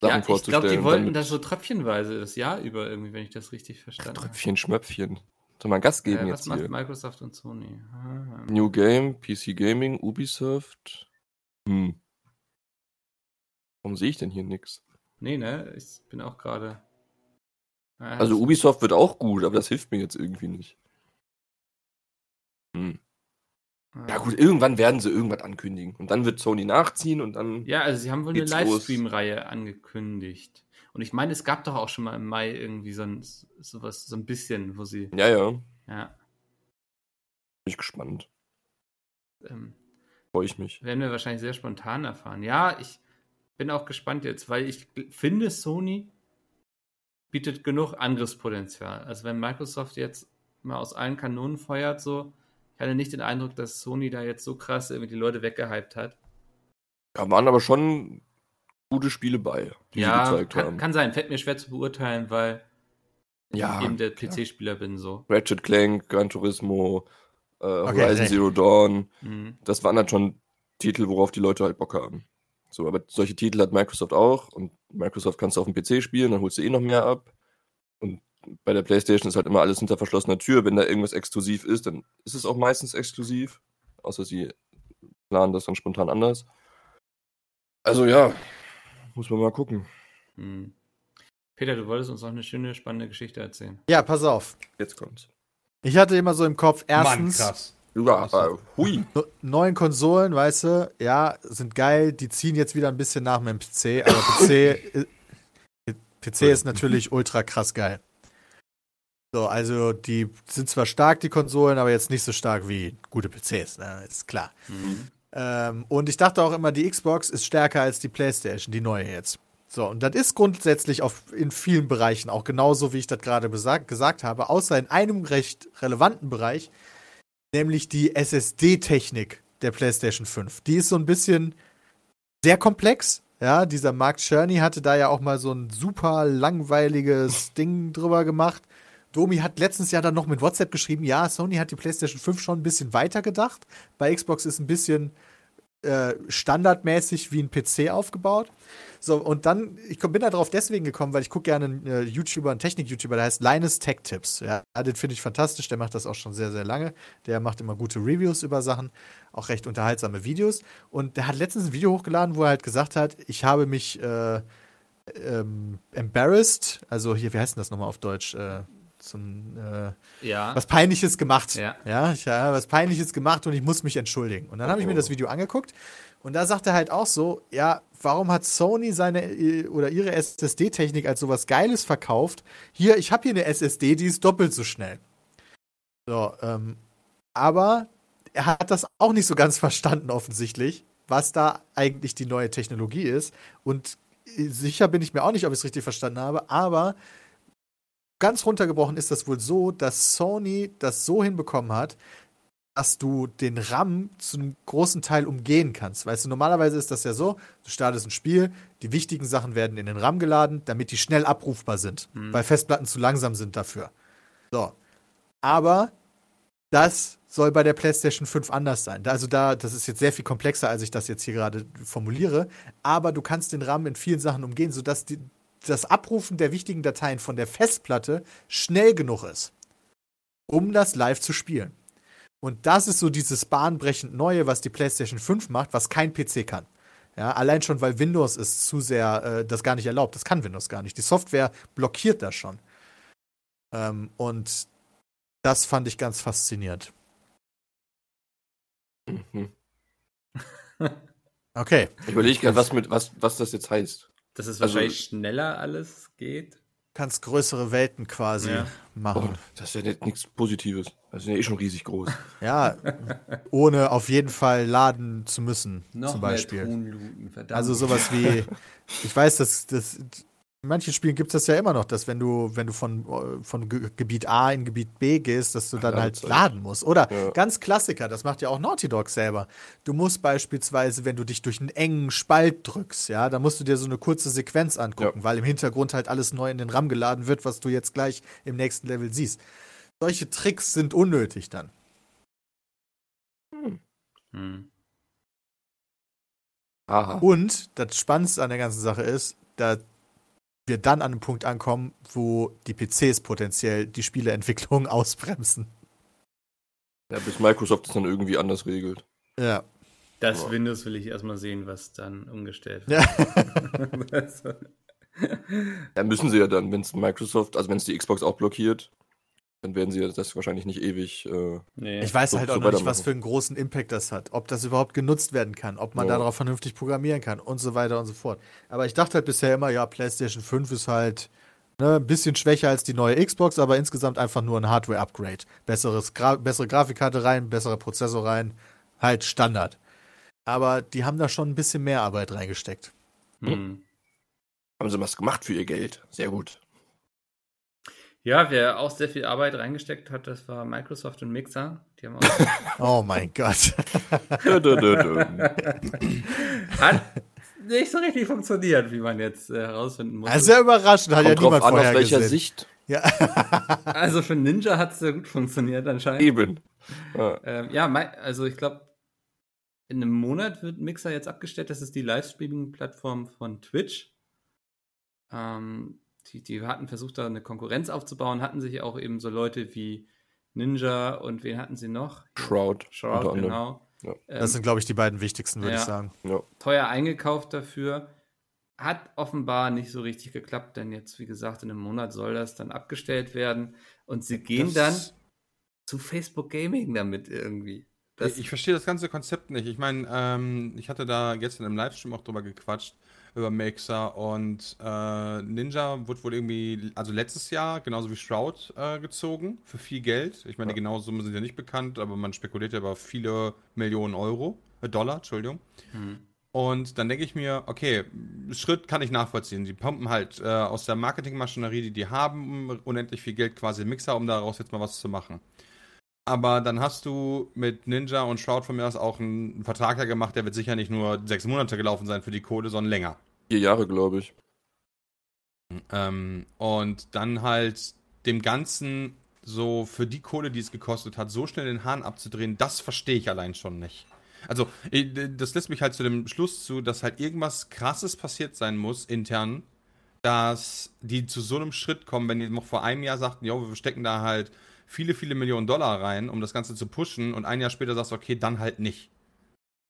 Sachen Ja, ich vorzustellen. glaube, die wollten damit- das so tröpfchenweise das Jahr über irgendwie, wenn ich das richtig verstanden habe. Tröpfchen, Schmöpfchen. Soll mal Gas geben Äh, was jetzt macht hier? Microsoft und Sony? Ah. New Game, PC Gaming, Ubisoft. Hm. Warum sehe ich denn hier nichts? Nee, ne? Ich bin auch gerade. Ah, Also Ubisoft wird auch gut, aber das hilft mir jetzt irgendwie nicht. Hm. Ja gut, irgendwann werden sie irgendwas ankündigen. Und dann wird Sony nachziehen und dann. Ja, also sie haben wohl eine. Livestream-Reihe angekündigt. Und ich meine, es gab doch auch schon mal im Mai irgendwie so ein, sowas, so ein bisschen, wo sie. Ja, ja. Bin Ja. ich gespannt. Ähm, Freue ich mich. werden wir wahrscheinlich sehr spontan erfahren. Ja, ich bin auch gespannt jetzt, weil ich finde, Sony bietet genug Angriffspotenzial. Also wenn Microsoft jetzt mal aus allen Kanonen feuert, so, ich hatte nicht den Eindruck, dass Sony da jetzt so krass irgendwie die Leute weggehypt hat. Da waren aber schon gute Spiele bei, die sie ja, gezeigt kann, haben. kann sein, fällt mir schwer zu beurteilen, weil Ja, ich eben der PC-Spieler bin so. Ratchet Clank, Gran Turismo, äh, Horizon nee. Zero Dawn. Mhm. Das waren dann schon Titel, worauf die Leute halt Bock haben. So, aber solche Titel hat Microsoft auch und Microsoft kannst du auf dem PC spielen, dann holst du eh noch mehr ab. Und bei der PlayStation ist halt immer alles hinter verschlossener Tür. Wenn da irgendwas exklusiv ist, dann ist es auch meistens exklusiv. Außer sie planen das dann spontan anders. Also ja, muss man mal gucken. Mhm. Peter, du wolltest uns noch eine schöne, spannende Geschichte erzählen. Ja, pass auf. Jetzt kommt's. Ich hatte immer so im Kopf, Mann, erstens, krass. Ja, Ach so. aber hui. neuen Konsolen, weißt du, ja, sind geil, die ziehen jetzt wieder ein bisschen nach mit dem PC, aber PC, äh, PC ist natürlich ultra krass geil. So, also die sind zwar stark, die Konsolen, aber jetzt nicht so stark wie gute PCs, ne? ist klar. Mhm. Ähm, und ich dachte auch immer, die Xbox ist stärker als die PlayStation, die neue jetzt. So, und das ist grundsätzlich auf, in vielen Bereichen auch genauso, wie ich das gerade gesagt habe, außer in einem recht relevanten Bereich, nämlich die SSD-Technik der PlayStation 5. Die ist so ein bisschen sehr komplex. Ja, dieser Mark Cherney hatte da ja auch mal so ein super langweiliges Ding drüber gemacht. Domi hat letztens ja dann noch mit WhatsApp geschrieben, ja, Sony hat die PlayStation 5 schon ein bisschen weiter gedacht. Bei Xbox ist ein bisschen äh, standardmäßig wie ein PC aufgebaut. So, und dann, ich bin da drauf deswegen gekommen, weil ich gucke gerne einen äh, YouTuber, einen Technik-YouTuber, der heißt Linus Tech Tips. Ja, den finde ich fantastisch, der macht das auch schon sehr, sehr lange. Der macht immer gute Reviews über Sachen, auch recht unterhaltsame Videos. Und der hat letztens ein Video hochgeladen, wo er halt gesagt hat, ich habe mich äh, ähm, embarrassed, also hier, wie heißt denn das nochmal auf Deutsch? Äh, so ein, äh, Ja. was Peinliches gemacht. Ja. ja, ich habe was Peinliches gemacht und ich muss mich entschuldigen. Und dann habe ich mir das Video angeguckt und da sagt er halt auch so, ja, warum hat Sony seine äh, oder ihre SSD-Technik als sowas Geiles verkauft? Hier, ich habe hier eine SSD, die ist doppelt so schnell. So, ähm, aber er hat das auch nicht so ganz verstanden offensichtlich, was da eigentlich die neue Technologie ist. Und äh, sicher bin ich mir auch nicht, ob ich es richtig verstanden habe, aber ganz runtergebrochen ist das wohl so, dass Sony das so hinbekommen hat, dass du den RAM zu einem großen Teil umgehen kannst. Weißt du, normalerweise ist das ja so, du startest ein Spiel, die wichtigen Sachen werden in den RAM geladen, damit die schnell abrufbar sind, Mhm. weil Festplatten zu langsam sind dafür. So. Aber das soll bei der PlayStation 5 anders sein. Also da, das ist jetzt sehr viel komplexer, als ich das jetzt hier gerade formuliere. Aber du kannst den RAM in vielen Sachen umgehen, sodass die, das Abrufen der wichtigen Dateien von der Festplatte schnell genug ist, um das live zu spielen. Und das ist so dieses bahnbrechend Neue, was die PlayStation 5 macht, was kein PC kann. Ja, allein schon, weil Windows ist zu sehr äh, das gar nicht erlaubt. Das kann Windows gar nicht. Die Software blockiert das schon. Ähm, und das fand ich ganz faszinierend. Mhm. Okay. Ich überlege gerade, was, mit- was, was das jetzt heißt. Dass es Also- wahrscheinlich schneller alles geht. Kannst größere Welten quasi Ja. Oh, machen. das ist ja nicht- nichts Positives. Das ist ja eh schon riesig groß. Ja, ohne auf jeden Fall laden zu müssen, Noch zum Beispiel. mehr Tonluten, verdammt. Also sowas wie, ich weiß, dass das in manchen Spielen gibt es das ja immer noch, dass wenn du, wenn du von, äh, von Ge Gebiet A in Gebiet B gehst, dass du dann halt laden musst. Oder Ja. ganz Klassiker, das macht ja auch Naughty Dog selber. Du musst beispielsweise, wenn du dich durch einen engen Spalt drückst, ja, dann musst du dir so eine kurze Sequenz angucken, Ja. weil im Hintergrund halt alles neu in den RAM geladen wird, was du jetzt gleich im nächsten Level siehst. Solche Tricks sind unnötig dann. Hm. Aha. Und das Spannendste an der ganzen Sache ist, da wir dann an einem Punkt ankommen, wo die PCs potenziell die Spieleentwicklung ausbremsen. Ja, bis Microsoft es dann irgendwie anders regelt. Ja. Das Ja. Windows will ich erstmal sehen, was dann umgestellt Ja. wird. Also, Ja, müssen sie ja dann, wenn es Microsoft, also wenn es die Xbox auch blockiert, dann werden sie das wahrscheinlich nicht ewig. Äh, nee. Ich weiß So- halt so auch noch nicht, was für einen großen Impact das hat. Ob das überhaupt genutzt werden kann, ob man Ja. darauf vernünftig programmieren kann und so weiter und so fort. Aber ich dachte halt bisher immer, ja, PlayStation 5 ist halt ne, ein bisschen schwächer als die neue Xbox, aber insgesamt einfach nur ein Hardware-Upgrade. Besseres Gra bessere Grafikkarte rein, besserer Prozessor rein, halt Standard. Aber die haben da schon ein bisschen mehr Arbeit reingesteckt. Hm. haben sie was gemacht für ihr Geld. Sehr gut. Ja, wer auch sehr viel Arbeit reingesteckt hat, das war Microsoft und Mixer. Die haben auch Oh mein Gott. Hat nicht so richtig funktioniert, wie man jetzt äh, herausfinden muss. Also sehr überraschend, hat ja Kommt drauf niemand an, aus vorher welcher gesehen. Sicht. Ja. Also für Ninja hat es sehr gut funktioniert anscheinend. Eben. Ja. Ähm, ja, also ich glaube, in einem Monat wird Mixer jetzt abgestellt. Das ist die Livestreaming-Plattform von Twitch. Ähm, die, die hatten versucht, da eine Konkurrenz aufzubauen, hatten sich auch eben so Leute wie Ninja und wen hatten sie noch? Shroud. Shroud, genau. Ja. Ähm, Das sind, glaube ich, die beiden wichtigsten, würde Ja. ich sagen. Ja. teuer eingekauft dafür. Hat offenbar nicht so richtig geklappt, denn jetzt, wie gesagt, in einem Monat soll das dann abgestellt werden. Und sie gehen dann Das- zu Facebook Gaming damit irgendwie. Das, ich verstehe das ganze Konzept nicht. Ich meine, ähm, ich hatte da gestern im Livestream auch drüber gequatscht, über Mixer und äh, Ninja wurde wohl irgendwie, also letztes Jahr, genauso wie Shroud, äh, gezogen, für viel Geld. Ich meine, die genauen Summen sind ja nicht bekannt, aber man spekuliert ja über viele Millionen Euro, äh, Dollar, Entschuldigung. Hm. Und dann denke ich mir, okay, Schritt kann ich nachvollziehen. Die pumpen halt äh, aus der Marketingmaschinerie, die die haben, unendlich viel Geld quasi Mixer, um daraus jetzt mal was zu machen. Aber dann hast du mit Ninja und Shroud von mir aus auch einen Vertrag ja gemacht, der wird sicher nicht nur sechs Monate gelaufen sein für die Kohle, sondern länger. Vier Jahre, glaube ich. Ähm, und dann halt dem Ganzen so für die Kohle, die es gekostet hat, so schnell den Hahn abzudrehen, das verstehe ich allein schon nicht. Also, eh, das lässt mich halt zu dem Schluss zu, dass halt irgendwas krasses passiert sein muss, intern, dass die zu so einem Schritt kommen, wenn die noch vor einem Jahr sagten, jo, wir stecken da halt viele, viele Millionen Dollar rein, um das Ganze zu pushen, und ein Jahr später sagst du, okay, dann halt nicht.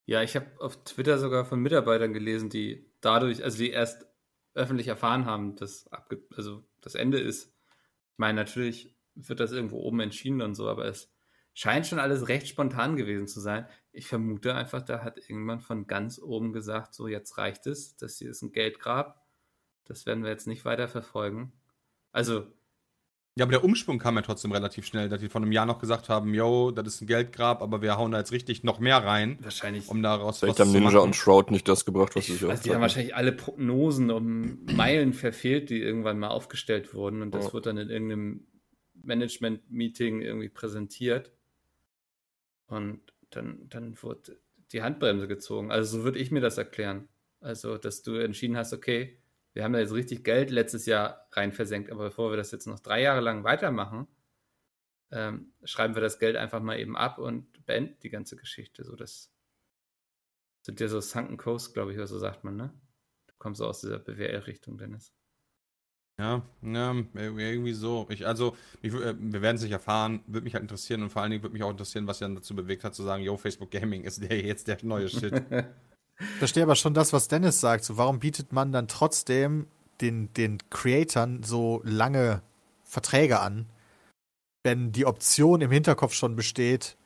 Ja, ich habe auf Twitter sogar von Mitarbeitern gelesen, die dadurch, also die erst öffentlich erfahren haben, dass also das Ende ist. Ich meine, natürlich wird das irgendwo oben entschieden und so, aber es scheint schon alles recht spontan gewesen zu sein. Ich vermute einfach, da hat irgendwann von ganz oben gesagt, so jetzt reicht es, das hier ist ein Geldgrab. Das werden wir jetzt nicht weiter verfolgen. Also, Ja, aber der Umschwung kam ja trotzdem relativ schnell, dass die vor einem Jahr noch gesagt haben, yo, das ist ein Geldgrab, aber wir hauen da jetzt richtig noch mehr rein, wahrscheinlich um daraus Vielleicht was haben zu Ninja machen. und Shroud nicht das gebracht, was Ich sich weiß, die haben wahrscheinlich alle Prognosen um Meilen verfehlt, die irgendwann mal aufgestellt wurden und das Ja. wurde dann in irgendeinem Management-Meeting irgendwie präsentiert. Und dann, dann wurde die Handbremse gezogen. Also so würde ich mir das erklären. Also, dass du entschieden hast, okay, wir haben da jetzt richtig Geld letztes Jahr rein versenkt, aber bevor wir das jetzt noch drei Jahre lang weitermachen, ähm, schreiben wir das Geld einfach mal eben ab und beenden die ganze Geschichte. So, das sind ja so Sunken Coast, glaube ich, oder so sagt man, ne? Du kommst so aus dieser BWL-Richtung, Dennis. Ja, ja, irgendwie so. Ich, also, mich, wü- äh, wir werden es nicht erfahren, würde mich halt interessieren und vor allen Dingen würde mich auch interessieren, was dann dazu bewegt hat, zu sagen, yo, Facebook Gaming ist der jetzt der neue Shit. Ich verstehe aber schon das, was Dennis sagt. So, warum bietet man dann trotzdem den, den Creatoren so lange Verträge an, wenn die Option im Hinterkopf schon besteht,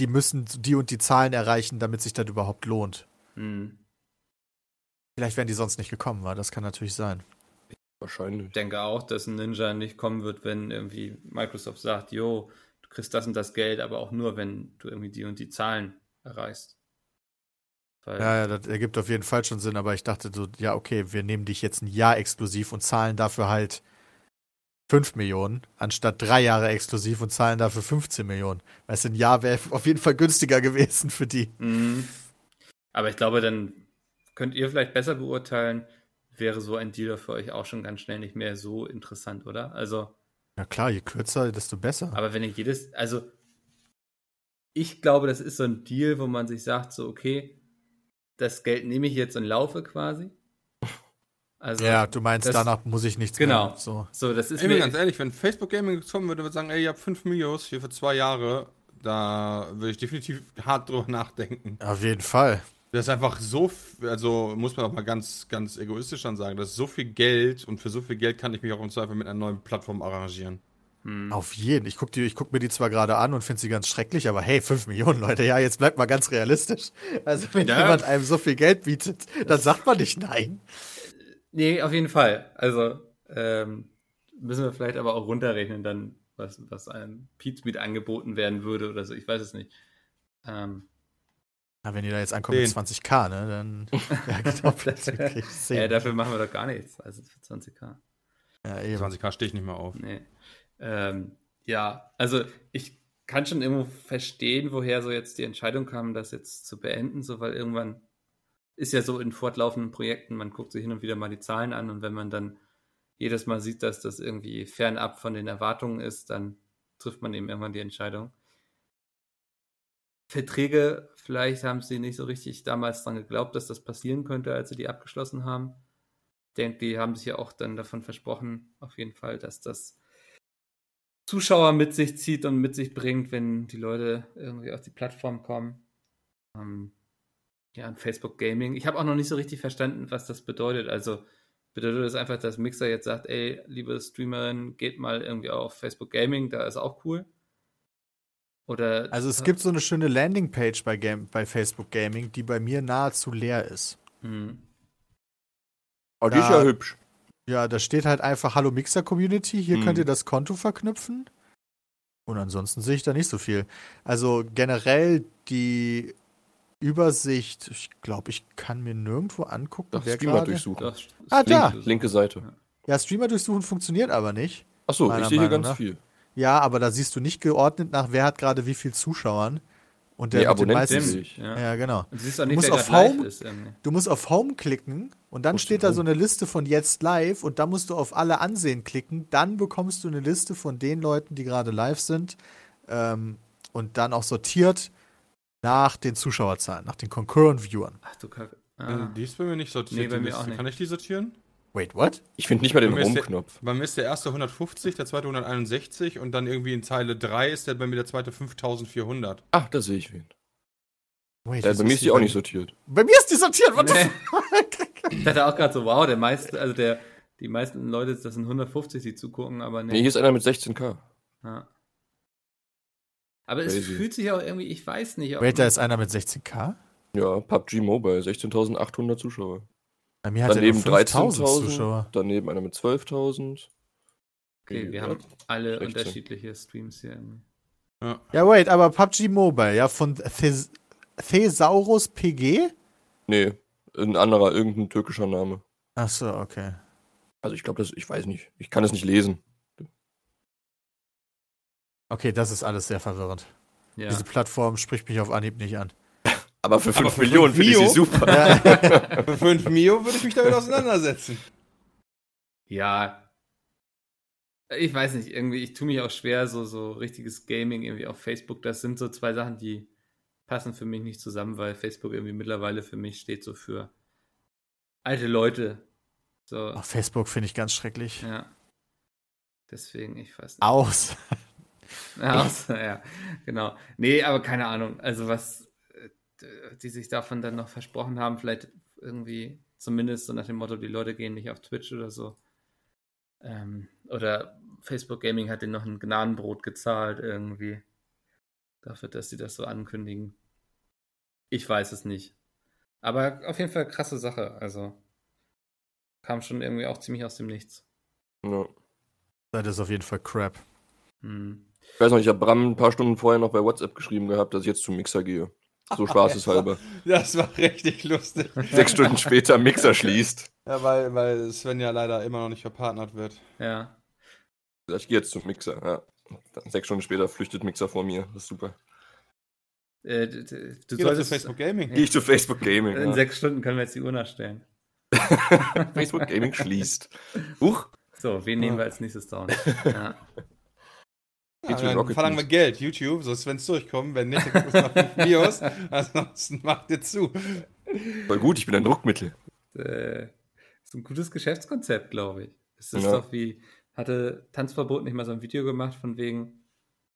die müssen die und die Zahlen erreichen, damit sich das überhaupt lohnt. Hm. Vielleicht wären die sonst nicht gekommen, war. Das kann natürlich sein. Wahrscheinlich. Ich denke auch, dass ein Ninja nicht kommen wird, wenn irgendwie Microsoft sagt, jo, du kriegst das und das Geld, aber auch nur, wenn du irgendwie die und die Zahlen erreichst. Weil, Ja, ja, das ergibt auf jeden Fall schon Sinn, aber ich dachte so, ja, okay, wir nehmen dich jetzt ein Jahr exklusiv und zahlen dafür halt 5 Millionen, anstatt drei Jahre exklusiv und zahlen dafür 15 Millionen. Weißt du, ein Jahr wäre auf jeden Fall günstiger gewesen für die. Mhm. Aber ich glaube, dann könnt ihr vielleicht besser beurteilen, wäre so ein Deal für euch auch schon ganz schnell nicht mehr so interessant, oder? Also, Ja klar, je kürzer, desto besser. aber wenn ihr jedes, also ich glaube, das ist so ein Deal, wo man sich sagt, so, okay, das Geld nehme ich jetzt und laufe quasi. Also, Ja, du meinst, das- danach muss ich nichts Genau. mehr. So. So, das ist Ich bin mir, ganz ehrlich, wenn Facebook Gaming kommen würde, würde sagen, ey, ihr habt 5 Millios hier für zwei Jahre, da würde ich definitiv hart drüber nachdenken. Auf jeden Fall. Das ist einfach so, also muss man auch mal ganz, ganz egoistisch dann sagen, das ist so viel Geld und für so viel Geld kann ich mich auch im Zweifel mit einer neuen Plattform arrangieren. Auf jeden. Ich gucke guck mir die zwar gerade an und finde sie ganz schrecklich, aber hey, 5 Millionen Leute, ja, jetzt bleibt mal ganz realistisch. Also, wenn Ja. jemand einem so viel Geld bietet, dann sagt man nicht nein. Nee, auf jeden Fall. Also ähm, müssen wir vielleicht aber auch runterrechnen, dann, was, was einem Pizmeet angeboten werden würde oder so. Ich weiß es nicht. Ähm, Na, wenn ihr da jetzt ankommt mit Den. 20k, ne, dann ja, genau, Das wär- dann krieg ich zehn. äh, dafür machen wir doch gar nichts. Also für 20k. ja, eben. 20k stehe ich nicht mehr auf. Nee. Ähm, ja, also ich kann schon irgendwo verstehen, woher so jetzt die Entscheidung kam, das jetzt zu beenden, so weil irgendwann ist ja so in fortlaufenden Projekten, man guckt sich hin und wieder mal die Zahlen an und wenn man dann jedes Mal sieht, dass das irgendwie fernab von den Erwartungen ist, dann trifft man eben irgendwann die Entscheidung. Verträge, vielleicht haben sie nicht so richtig damals dran geglaubt, dass das passieren könnte, als sie die abgeschlossen haben. Ich denke, die haben sich ja auch dann davon versprochen, auf jeden Fall, dass das Zuschauer mit sich zieht und mit sich bringt, wenn die Leute irgendwie auf die Plattform kommen. Ähm, ja, und Facebook Gaming. Ich habe auch noch nicht so richtig verstanden, was das bedeutet. Also bedeutet das einfach, dass Mixer jetzt sagt, ey, liebe Streamerin, geht mal irgendwie auf Facebook Gaming, da ist auch cool. Oder Also es gibt so eine schöne Landingpage bei, Game, bei Facebook Gaming, die bei mir nahezu leer ist. Hm. Aber die ist Da- ja hübsch. Ja, da steht halt einfach Hallo Mixer Community, hier Hm. könnt ihr das Konto verknüpfen. Und ansonsten sehe ich da nicht so viel. Also generell die Übersicht, ich glaube, ich kann mir nirgendwo angucken, Doch, wer Streamer gerade. durchsuchen. Doch, Ah, da. Link- Linke Seite. Ja, Streamer durchsuchen funktioniert aber nicht. Achso, ich sehe hier ganz nach. viel. Ja, aber da siehst du nicht geordnet nach, wer hat gerade wie viel Zuschauern. Und der Nee, mit den meisten. Ja. Ja, genau. Und du siehst auch Du nicht, musst auf Home- ist. Du musst auf Home klicken und dann steht da so eine Liste von jetzt live und dann musst du auf alle ansehen klicken. Dann bekommst du eine Liste von den Leuten, die gerade live sind ähm, und dann auch sortiert nach den Zuschauerzahlen, nach den Concurrent Viewern. Ach du Kacke. Äh, Ah. Die ist bei mir nicht sortiert. Nee, bei mir auch nicht. Kann ich die sortieren? Wait, what? Ich finde nicht mal den Home-Knopf. Bei mir ist der erste 150, der zweite 161 und dann irgendwie in Zeile 3 ist der bei mir der zweite 5400. Ach, da sehe ich wen. Wait, Äh, wieso bei mir ist die auch nicht sortiert. Bei mir ist die sortiert, what the Nee. fuck? Ich dachte auch gerade so, wow, der meiste, also der, die meisten Leute, das sind 150, die zugucken, aber Nee, nee. hier ist einer mit 16k. Ja. Aber es Crazy. fühlt sich auch irgendwie, ich weiß nicht. ob Wait, da ist einer mit 16k? Ja, PUBG Mobile, 16.800 Zuschauer. Bei mir hat Daneben 5000 13.000. Zuschauer. Daneben einer mit 12.000. Okay, wir haben alle 16. unterschiedliche Streams hier. irgendwie. Ja, wait, aber PUBG Mobile, ja, von Thes Thesaurus PG? Nee, ein anderer, irgendein türkischer Name. Ach so, okay. Also ich glaube, das, ich weiß nicht. Ich kann es nicht lesen. Okay, das ist alles sehr verwirrend. Ja. Diese Plattform spricht mich auf Anhieb nicht an. Aber für 5 Aber für Millionen finde ich sie super. Für 5 Mio würde ich mich damit auseinandersetzen. ja. Ich weiß nicht, irgendwie, ich tue mich auch schwer, so, so richtiges Gaming irgendwie auf Facebook. Das sind so zwei Sachen, die passen für mich nicht zusammen, weil Facebook irgendwie mittlerweile für mich steht so für alte Leute. So, Auf Facebook finde ich ganz schrecklich. ja. Deswegen, ich weiß nicht. Aus. Ja, aus, ja, genau. Nee, aber keine Ahnung. Also was die sich davon dann noch versprochen haben, vielleicht irgendwie zumindest so nach dem Motto, die Leute gehen nicht auf Twitch oder so. Ähm, oder Facebook Gaming hat denen noch ein Gnadenbrot gezahlt irgendwie. Dafür, dass sie das so ankündigen. Ich weiß es nicht. Aber auf jeden Fall krasse Sache. Also kam schon irgendwie auch ziemlich aus dem Nichts. Ja. Das ist auf jeden Fall crap. Hm. Ich weiß noch, ich habe Bram ein paar Stunden vorher noch bei WhatsApp geschrieben gehabt, dass ich jetzt zum Mixer gehe. So spaßeshalber. Das war richtig lustig. Sechs Stunden später Mixer schließt. Ja, weil, weil Sven ja leider immer noch nicht verpartnert wird. Ja. Ich gehe jetzt zum Mixer. Ja. Dann sechs Stunden später flüchtet Mixer vor mir. Das ist super. Äh, du Geh doch zu solltest, Facebook Gaming. Gehe ich zu Facebook Gaming. In Ja. sechs Stunden können wir jetzt die Uhr nachstellen. Facebook Gaming schließt. Huch. So, wen nehmen wir als nächstes down? Ja. Ja, mit dann Rocket verlangen wir. Geld, YouTube, so Sven's durchkommen. Wenn nicht, dann guckst du nach 5 Mios. Ansonsten macht ihr zu. Voll gut, ich bin ein Druckmittel. Äh, ist ein gutes Geschäftskonzept, glaube ich. Es ist Ja. doch wie, hatte Tanzverbot nicht mal so ein Video gemacht von wegen,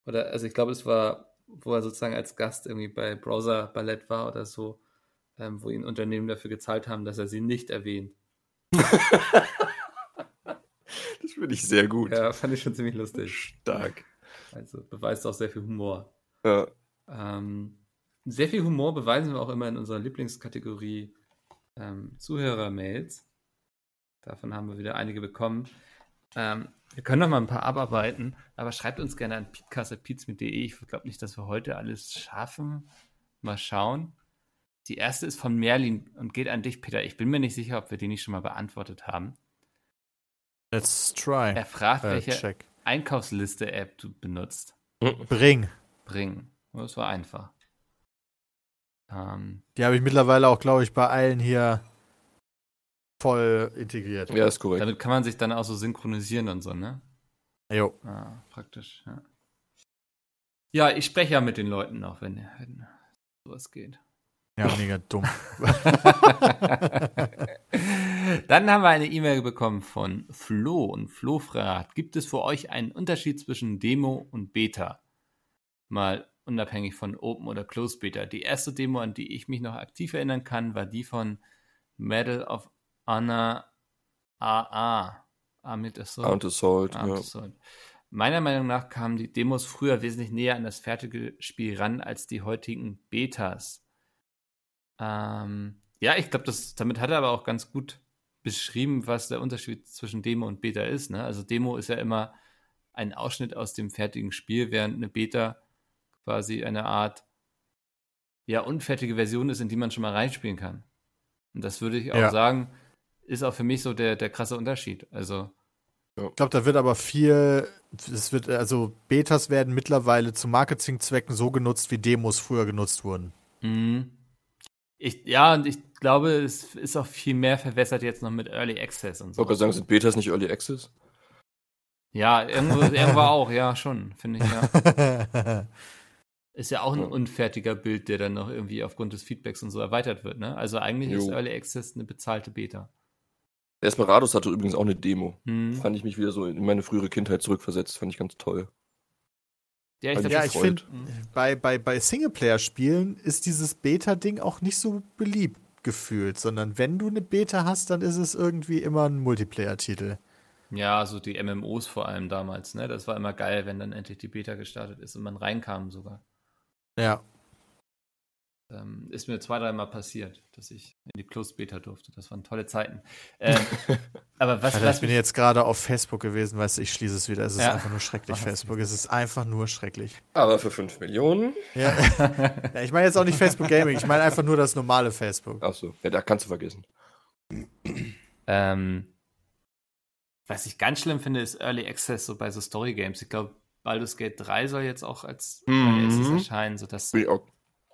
oder also ich glaube, es war, wo er sozusagen als Gast irgendwie bei Browser Ballett war oder so, ähm, wo ihn Unternehmen dafür gezahlt haben, dass er sie nicht erwähnt. Das finde ich sehr gut. Ja, fand ich schon ziemlich lustig. Stark. Also beweist auch sehr viel Humor. Ja. Ähm, sehr viel Humor beweisen wir auch immer in unserer Lieblingskategorie ähm, Zuhörer-Mails. Davon haben wir wieder einige bekommen. Ähm, wir können noch mal ein paar abarbeiten, aber schreibt uns gerne an peatcast.peatsme.de. Ich glaube nicht, dass wir heute alles schaffen. Mal schauen. Die erste ist von Merlin und geht an dich, Peter. Ich bin mir nicht sicher, ob wir die nicht schon mal beantwortet haben. Let's try. Er fragt, Äh, welche check. Einkaufsliste-App du benutzt. Bring. Bringen. Das war einfach. Ähm, Die habe ich mittlerweile auch, glaube ich, bei allen hier voll integriert. ja, ist korrekt. damit kann man sich dann auch so synchronisieren und so, ne? Jo. Ah, praktisch, ja. Ja, ich spreche ja mit den Leuten noch, wenn, wenn sowas geht. Ja, mega dumm. Dann haben wir eine E-Mail bekommen von Flo und Flo fragt, gibt es für euch einen Unterschied zwischen Demo und Beta? Mal unabhängig von Open oder Closed Beta. Die erste Demo, an die ich mich noch aktiv erinnern kann, war die von Medal of Honor AA. Armed Assault. Armed Assault. Armed Ja. Assault. Meiner Meinung nach kamen die Demos früher wesentlich näher an das fertige Spiel ran als die heutigen Betas. Ähm, ja, ich glaube, damit hat er aber auch ganz gut beschrieben, was der Unterschied zwischen Demo und Beta ist. Ne? Also Demo ist ja immer ein Ausschnitt aus dem fertigen Spiel, während eine Beta quasi eine Art ja unfertige Version ist, in die man schon mal reinspielen kann. Und das würde ich auch Ja. sagen, ist auch für mich so der, der krasse Unterschied. Also Ich glaube, da wird aber viel, es wird, also Betas werden mittlerweile zu Marketingzwecken so genutzt, wie Demos früher genutzt wurden. Mhm. Ich, ja, und ich glaube, es ist auch viel mehr verwässert jetzt noch mit Early Access und Ich so. wollte gerade sagen, sind Betas nicht Early Access? Ja, irgendwo, irgendwo auch, ja, schon, finde ich, ja. Ist ja auch ein unfertiger Bild, der dann noch irgendwie aufgrund des Feedbacks und so erweitert wird, ne? Also eigentlich ist Jo. Early Access eine bezahlte Beta. Desperados hatte übrigens auch eine Demo. Hm. Fand ich mich wieder so in meine frühere Kindheit zurückversetzt. Fand ich ganz toll. Ja, ich ja, ich finde, bei, bei, bei Singleplayer-Spielen ist dieses Beta-Ding auch nicht so beliebt gefühlt, sondern wenn du eine Beta hast, dann ist es irgendwie immer ein Multiplayer-Titel. ja, so die MMOs vor allem damals, ne? Das war immer geil, wenn dann endlich die Beta gestartet ist und man reinkam sogar. Ja. Ähm, ist mir zwei, dreimal passiert, dass ich in die Closed Beta durfte. Das waren tolle Zeiten. Ähm, aber was, Alter, was ich bin jetzt gerade auf Facebook gewesen, weißt du, ich schließe es wieder. Es ist Ja. einfach nur schrecklich, das Facebook. Es ist einfach nur schrecklich. Aber für 5 Millionen? Ja. ja, ich meine jetzt auch nicht Facebook Gaming, ich meine einfach nur das normale Facebook. Achso, ja, da kannst du vergessen. Ähm, was ich ganz schlimm finde, ist Early Access so bei so Story Games. Ich glaube, Baldur's Gate 3 soll jetzt auch als Early Access Mhm. erscheinen, so das Bin ich auch.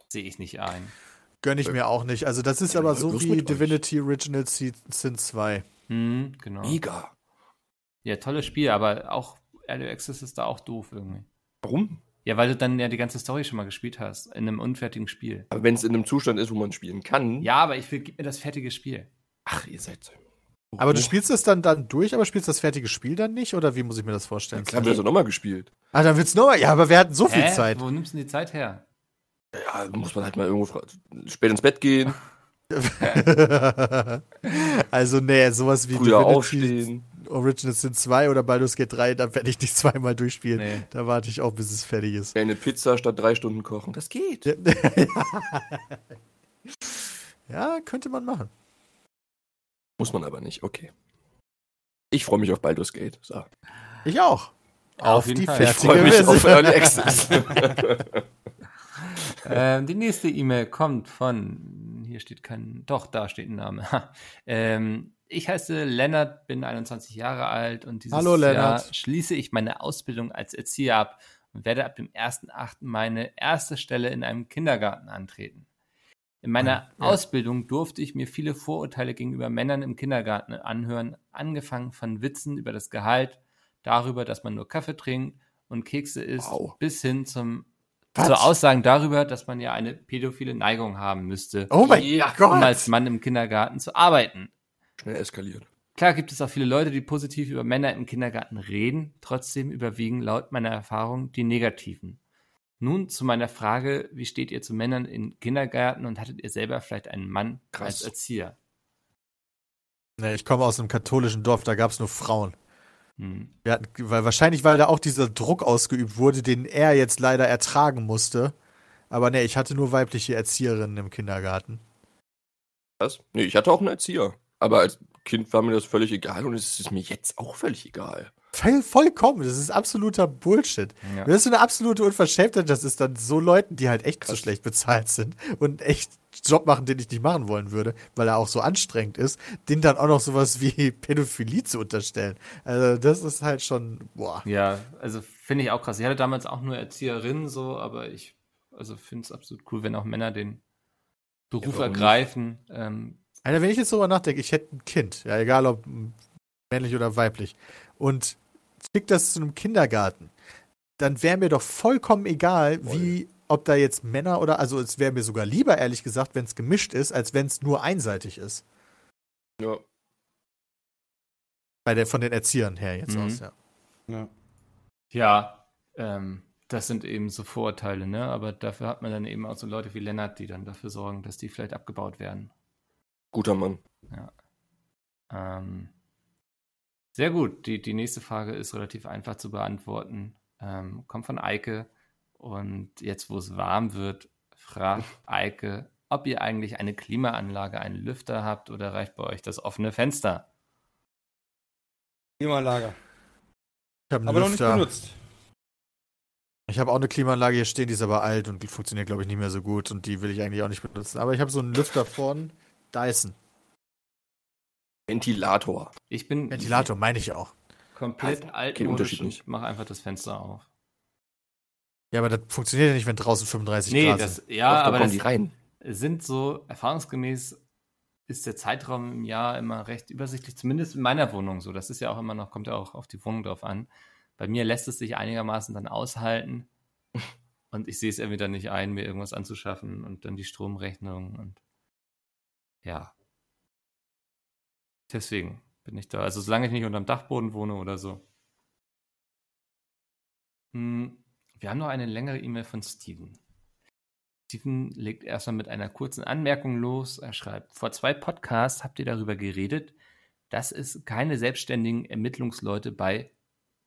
Sehe ich nicht ein. Gönne ich mir auch nicht. Also, das ist aber so wie mit euch. Divinity Original Sin 2. Hm, genau. Mega. Ja, tolles Spiel, aber auch Early Access ist da auch doof irgendwie. Warum? Ja, weil du dann ja die ganze Story schon mal gespielt hast, in einem unfertigen Spiel. Aber wenn es in einem Zustand ist, wo man spielen kann. Ja, aber ich will, gib mir das fertige Spiel. Ach, ihr seid so. Aber du spielst das dann, dann durch, aber spielst das fertige Spiel dann nicht? Oder wie muss ich mir das vorstellen? Klar, wir das nochmal gespielt. Ah, dann wird's nochmal. Ja, aber wir hatten so viel Hä? Zeit. Wo nimmst du denn die Zeit her? Ja, muss man halt mal irgendwo spät ins Bett gehen, also, nee, sowas wie früher Divinity aufstehen. Original Sin 2 oder Baldur's Gate 3, da werde ich nicht zweimal durchspielen. Nee. Da warte ich auch, bis es fertig ist. Eine Pizza statt drei Stunden kochen. Das geht. Ja, könnte man machen. Muss man aber nicht. Okay. Ich freue mich auf Baldur's Gate. So. Ich auch. Auf auf die Fall. Ich fertige freue mich auf Version. Early Access. ähm, die nächste E-Mail kommt von, hier steht kein, doch, da steht ein Name. Ähm, ich heiße Lennart, bin 21 Jahre alt und dieses Hallo. Jahr schließe ich meine Ausbildung als Erzieher ab und werde ab dem 1.8. meine erste Stelle in einem Kindergarten antreten. In meiner Ja. Ausbildung durfte ich mir viele Vorurteile gegenüber Männern im Kindergarten anhören, angefangen von Witzen über das Gehalt, darüber, dass man nur Kaffee trinkt und Kekse isst, Wow. bis hin zum Was? zu Aussagen darüber, dass man ja eine pädophile Neigung haben müsste, Oh mein Ja, Gott. um als Mann im Kindergarten zu arbeiten. Schnell eskaliert. Klar gibt es auch viele Leute, die positiv über Männer im Kindergarten reden, trotzdem überwiegen laut meiner Erfahrung die negativen. Nun zu meiner Frage, wie steht ihr zu Männern im Kindergarten und hattet ihr selber vielleicht einen Mann Krass. als Erzieher? Nee, ich komme aus einem katholischen Dorf, da gab es nur Frauen. Wir hatten, weil wahrscheinlich, weil da auch dieser Druck ausgeübt wurde, den er jetzt leider ertragen musste. Aber nee, ich hatte nur weibliche Erzieherinnen im Kindergarten. Was? Nee, ich hatte auch einen Erzieher. Aber als Kind war mir das völlig egal und es ist mir jetzt auch völlig egal. Voll, vollkommen, das ist absoluter Bullshit. Ja. Das ist so eine absolute Unverschämtheit, das ist dann so Leuten, die halt echt so Krass. schlecht bezahlt sind und echt Job machen, den ich nicht machen wollen würde, weil er auch so anstrengend ist, denen dann auch noch sowas wie Pädophilie zu unterstellen. Also das ist halt schon, boah. Ja, also finde ich auch krass. Ich hatte damals auch nur Erzieherinnen so, aber ich also finde es absolut cool, wenn auch Männer den Beruf Ja, ergreifen. Ähm, Alter, wenn ich jetzt darüber nachdenke, ich hätte ein Kind, ja, egal ob männlich oder weiblich, und schick das zu einem Kindergarten, dann wäre mir doch vollkommen egal, Voll. wie, ob da jetzt Männer oder, also es wäre mir sogar lieber, ehrlich gesagt, wenn es gemischt ist, als wenn es nur einseitig ist. Ja. Bei der, von den Erziehern her jetzt Mhm. aus, ja. Ja. ja, ähm, das sind eben so Vorurteile, ne? Aber dafür hat man dann eben auch so Leute wie Lennart, die dann dafür sorgen, dass die vielleicht abgebaut werden. Guter Mann. Ähm, sehr gut. Die, die nächste Frage ist relativ einfach zu beantworten. Ähm, kommt von Eike. Und jetzt, wo es warm wird, fragt Eike, ob ihr eigentlich eine Klimaanlage, einen Lüfter habt oder reicht bei euch das offene Fenster? Klimaanlage. Ich habe noch nicht benutzt. Ich habe auch eine Klimaanlage hier stehen, die ist aber alt und die funktioniert, glaube ich, nicht mehr so gut und die will ich eigentlich auch nicht benutzen. Aber ich habe so einen Lüfter von Dyson. Ventilator. Ich bin Ventilator, meine ich auch. komplett kein altmodisch und nicht. mache einfach das Fenster auf. Ja, aber das funktioniert ja nicht, wenn draußen 35 Nee, Grad das, sind. ja, Doch, da aber das die rein. sind so erfahrungsgemäß ist der Zeitraum im Jahr immer recht übersichtlich, zumindest in meiner Wohnung so. Das ist ja auch immer noch, kommt ja auch auf die Wohnung drauf an. Bei mir lässt es sich einigermaßen dann aushalten und ich sehe es entweder nicht ein, mir irgendwas anzuschaffen und dann die Stromrechnung und ja. Deswegen bin ich da. Also solange ich nicht unterm Dachboden wohne oder so. Hm, Wir haben noch eine längere E-Mail von Steven. Steven legt erstmal mit einer kurzen Anmerkung los. Er schreibt, vor zwei Podcasts habt ihr darüber geredet, dass es keine selbstständigen Ermittlungsleute bei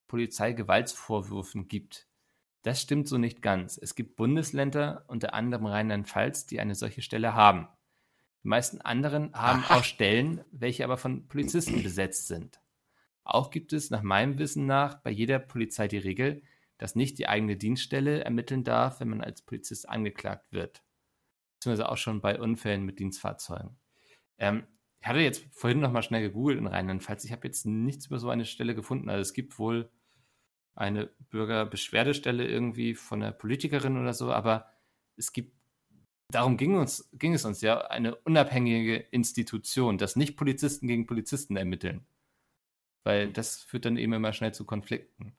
Polizeigewaltsvorwürfen gibt. Das stimmt so nicht ganz. Es gibt Bundesländer, unter anderem Rheinland-Pfalz, die eine solche Stelle haben. Die meisten anderen haben auch Stellen, welche aber von Polizisten besetzt sind. Auch gibt es nach meinem Wissen nach bei jeder Polizei die Regel, dass nicht die eigene Dienststelle ermitteln darf, wenn man als Polizist angeklagt wird. Beziehungsweise auch schon bei Unfällen mit Dienstfahrzeugen. Ähm, ich hatte jetzt vorhin noch mal schnell gegoogelt in Rheinland-Pfalz. Ich habe jetzt nichts über so eine Stelle gefunden. Also es gibt wohl eine Bürgerbeschwerdestelle irgendwie von einer Politikerin oder so, aber es gibt, darum ging, uns, ging es uns ja, eine unabhängige Institution, dass nicht Polizisten gegen Polizisten ermitteln. Weil das führt dann eben immer schnell zu Konflikten.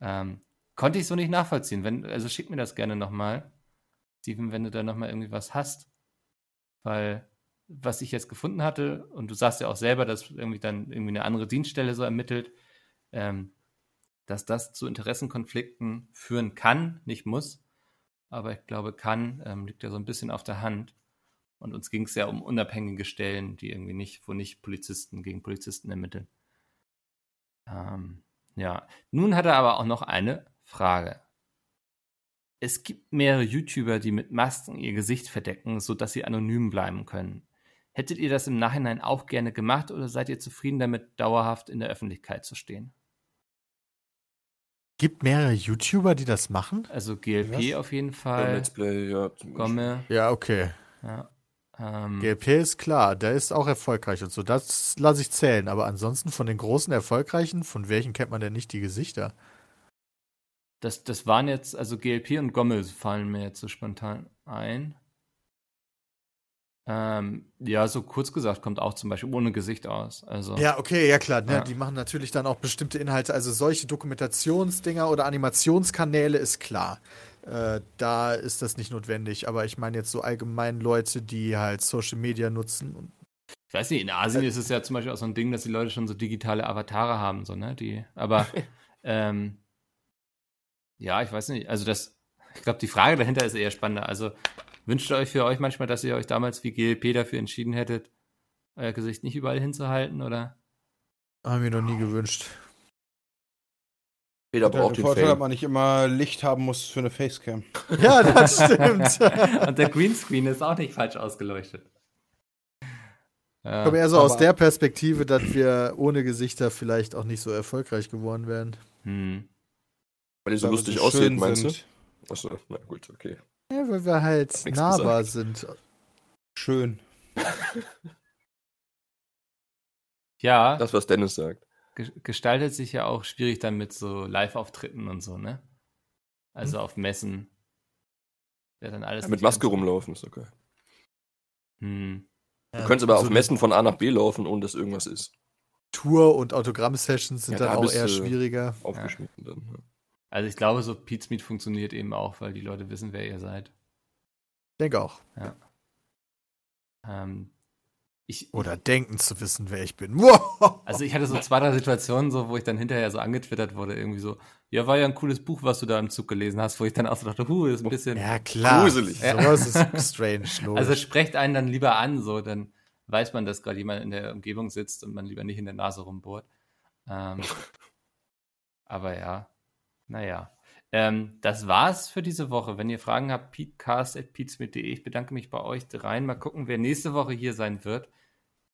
Ähm, konnte ich so nicht nachvollziehen. Wenn, also schick mir das gerne nochmal, Steven, wenn du da nochmal irgendwie was hast. Weil, was ich jetzt gefunden hatte, und du sagst ja auch selber, dass irgendwie dann irgendwie eine andere Dienststelle so ermittelt, ähm, dass das zu Interessenkonflikten führen kann, nicht muss, aber ich glaube kann, ähm, liegt ja so ein bisschen auf der Hand. Und uns ging es ja um unabhängige Stellen, die irgendwie nicht, wo nicht Polizisten gegen Polizisten ermitteln. Ähm, ja, nun hat er aber auch noch eine Frage. Es gibt mehrere YouTuber, die mit Masken ihr Gesicht verdecken, sodass sie anonym bleiben können. Hättet ihr das im Nachhinein auch gerne gemacht oder seid ihr zufrieden damit, dauerhaft in der Öffentlichkeit zu stehen? Gibt mehrere YouTuber, die das machen? Also GLP Was? auf jeden Fall, Let's Play, ja. Gomme, Ja, okay. ja. Ähm, GLP ist klar, der ist auch erfolgreich und so. Das lasse ich zählen. Aber ansonsten von den großen Erfolgreichen, von welchen kennt man denn nicht die Gesichter? das, das waren jetzt, also GLP und Gomme fallen mir jetzt so spontan ein. Ähm, ja, so kurz gesagt, kommt auch zum Beispiel ohne Gesicht aus. Also, Ja, okay, ja klar. Ne? Ja. Die machen natürlich dann auch bestimmte Inhalte. Also solche Dokumentationsdinger oder Animationskanäle ist klar. Äh, da ist das nicht notwendig. Aber ich meine jetzt so allgemein Leute, die halt Social Media nutzen. Ich weiß nicht, in Asien ist es ja zum Beispiel auch so ein Ding, dass die Leute schon so digitale Avatare haben, so, ne? Die, aber ähm, ja, ich weiß nicht. Also das, ich glaube, die Frage dahinter ist eher spannender. Also wünscht ihr euch für euch manchmal, dass ihr euch damals wie GLP dafür entschieden hättet, euer Gesicht nicht überall hinzuhalten, oder? Haben wir noch nie gewünscht. Jeder Der braucht den Vorteil, dass man nicht immer Licht haben muss für eine Facecam. Ja, das stimmt. Und der Greenscreen ist auch nicht falsch ausgeleuchtet. Ja. Aber eher so aus Aber- der Perspektive, dass wir ohne Gesichter vielleicht auch nicht so erfolgreich geworden wären. Hm. Weil die so lustig aussehen, meinst du? Achso, na gut, okay. Ja, weil wir halt nahbar gesagt. sind. Schön. Ja, Das, was Dennis sagt. ge- gestaltet sich ja auch schwierig dann mit so Live-Auftritten und so, ne? Also auf Messen. Wäre dann alles Ja, mit Maske rumlaufen ist okay. Hm. Du könntest aber auf Messen von A nach B laufen, ohne dass irgendwas ist. Tour- und Autogramm-Sessions sind Ja, dann da auch eher schwieriger. Aufgeschnitten dann. Ja. Also ich glaube, so Pete's Meet funktioniert eben auch, weil die Leute wissen, wer ihr seid. Ich denke auch. Ähm, ich, Oder denken zu wissen, wer ich bin. Wow. also ich hatte so zwei, drei Situationen, so, wo ich dann hinterher so angetwittert wurde, irgendwie so, ja, war ja ein cooles Buch, was du da im Zug gelesen hast, wo ich dann auch so dachte, huh, das ist ein bisschen. Ja, klar. Gruselig. Sowas ist strange, logisch. Also sprecht einen dann lieber an, so, dann weiß man, dass gerade jemand in der Umgebung sitzt und man lieber nicht in der Nase rumbohrt. Ähm, aber ja, naja. Ähm, das war's für diese Woche. Wenn ihr Fragen habt, peatcast.peatsmit.de. Ich bedanke mich bei euch dreien. Mal gucken, wer nächste Woche hier sein wird.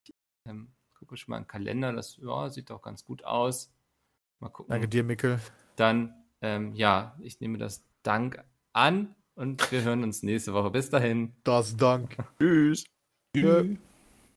Ich ähm, gucke schon mal im Kalender. Das ja, sieht doch ganz gut aus. Mal gucken. Danke dir, Mikkel. Dann, ähm, ja, ich nehme das Dank an und wir hören uns nächste Woche. Bis dahin. Das Dank. Tschüss. Tschö.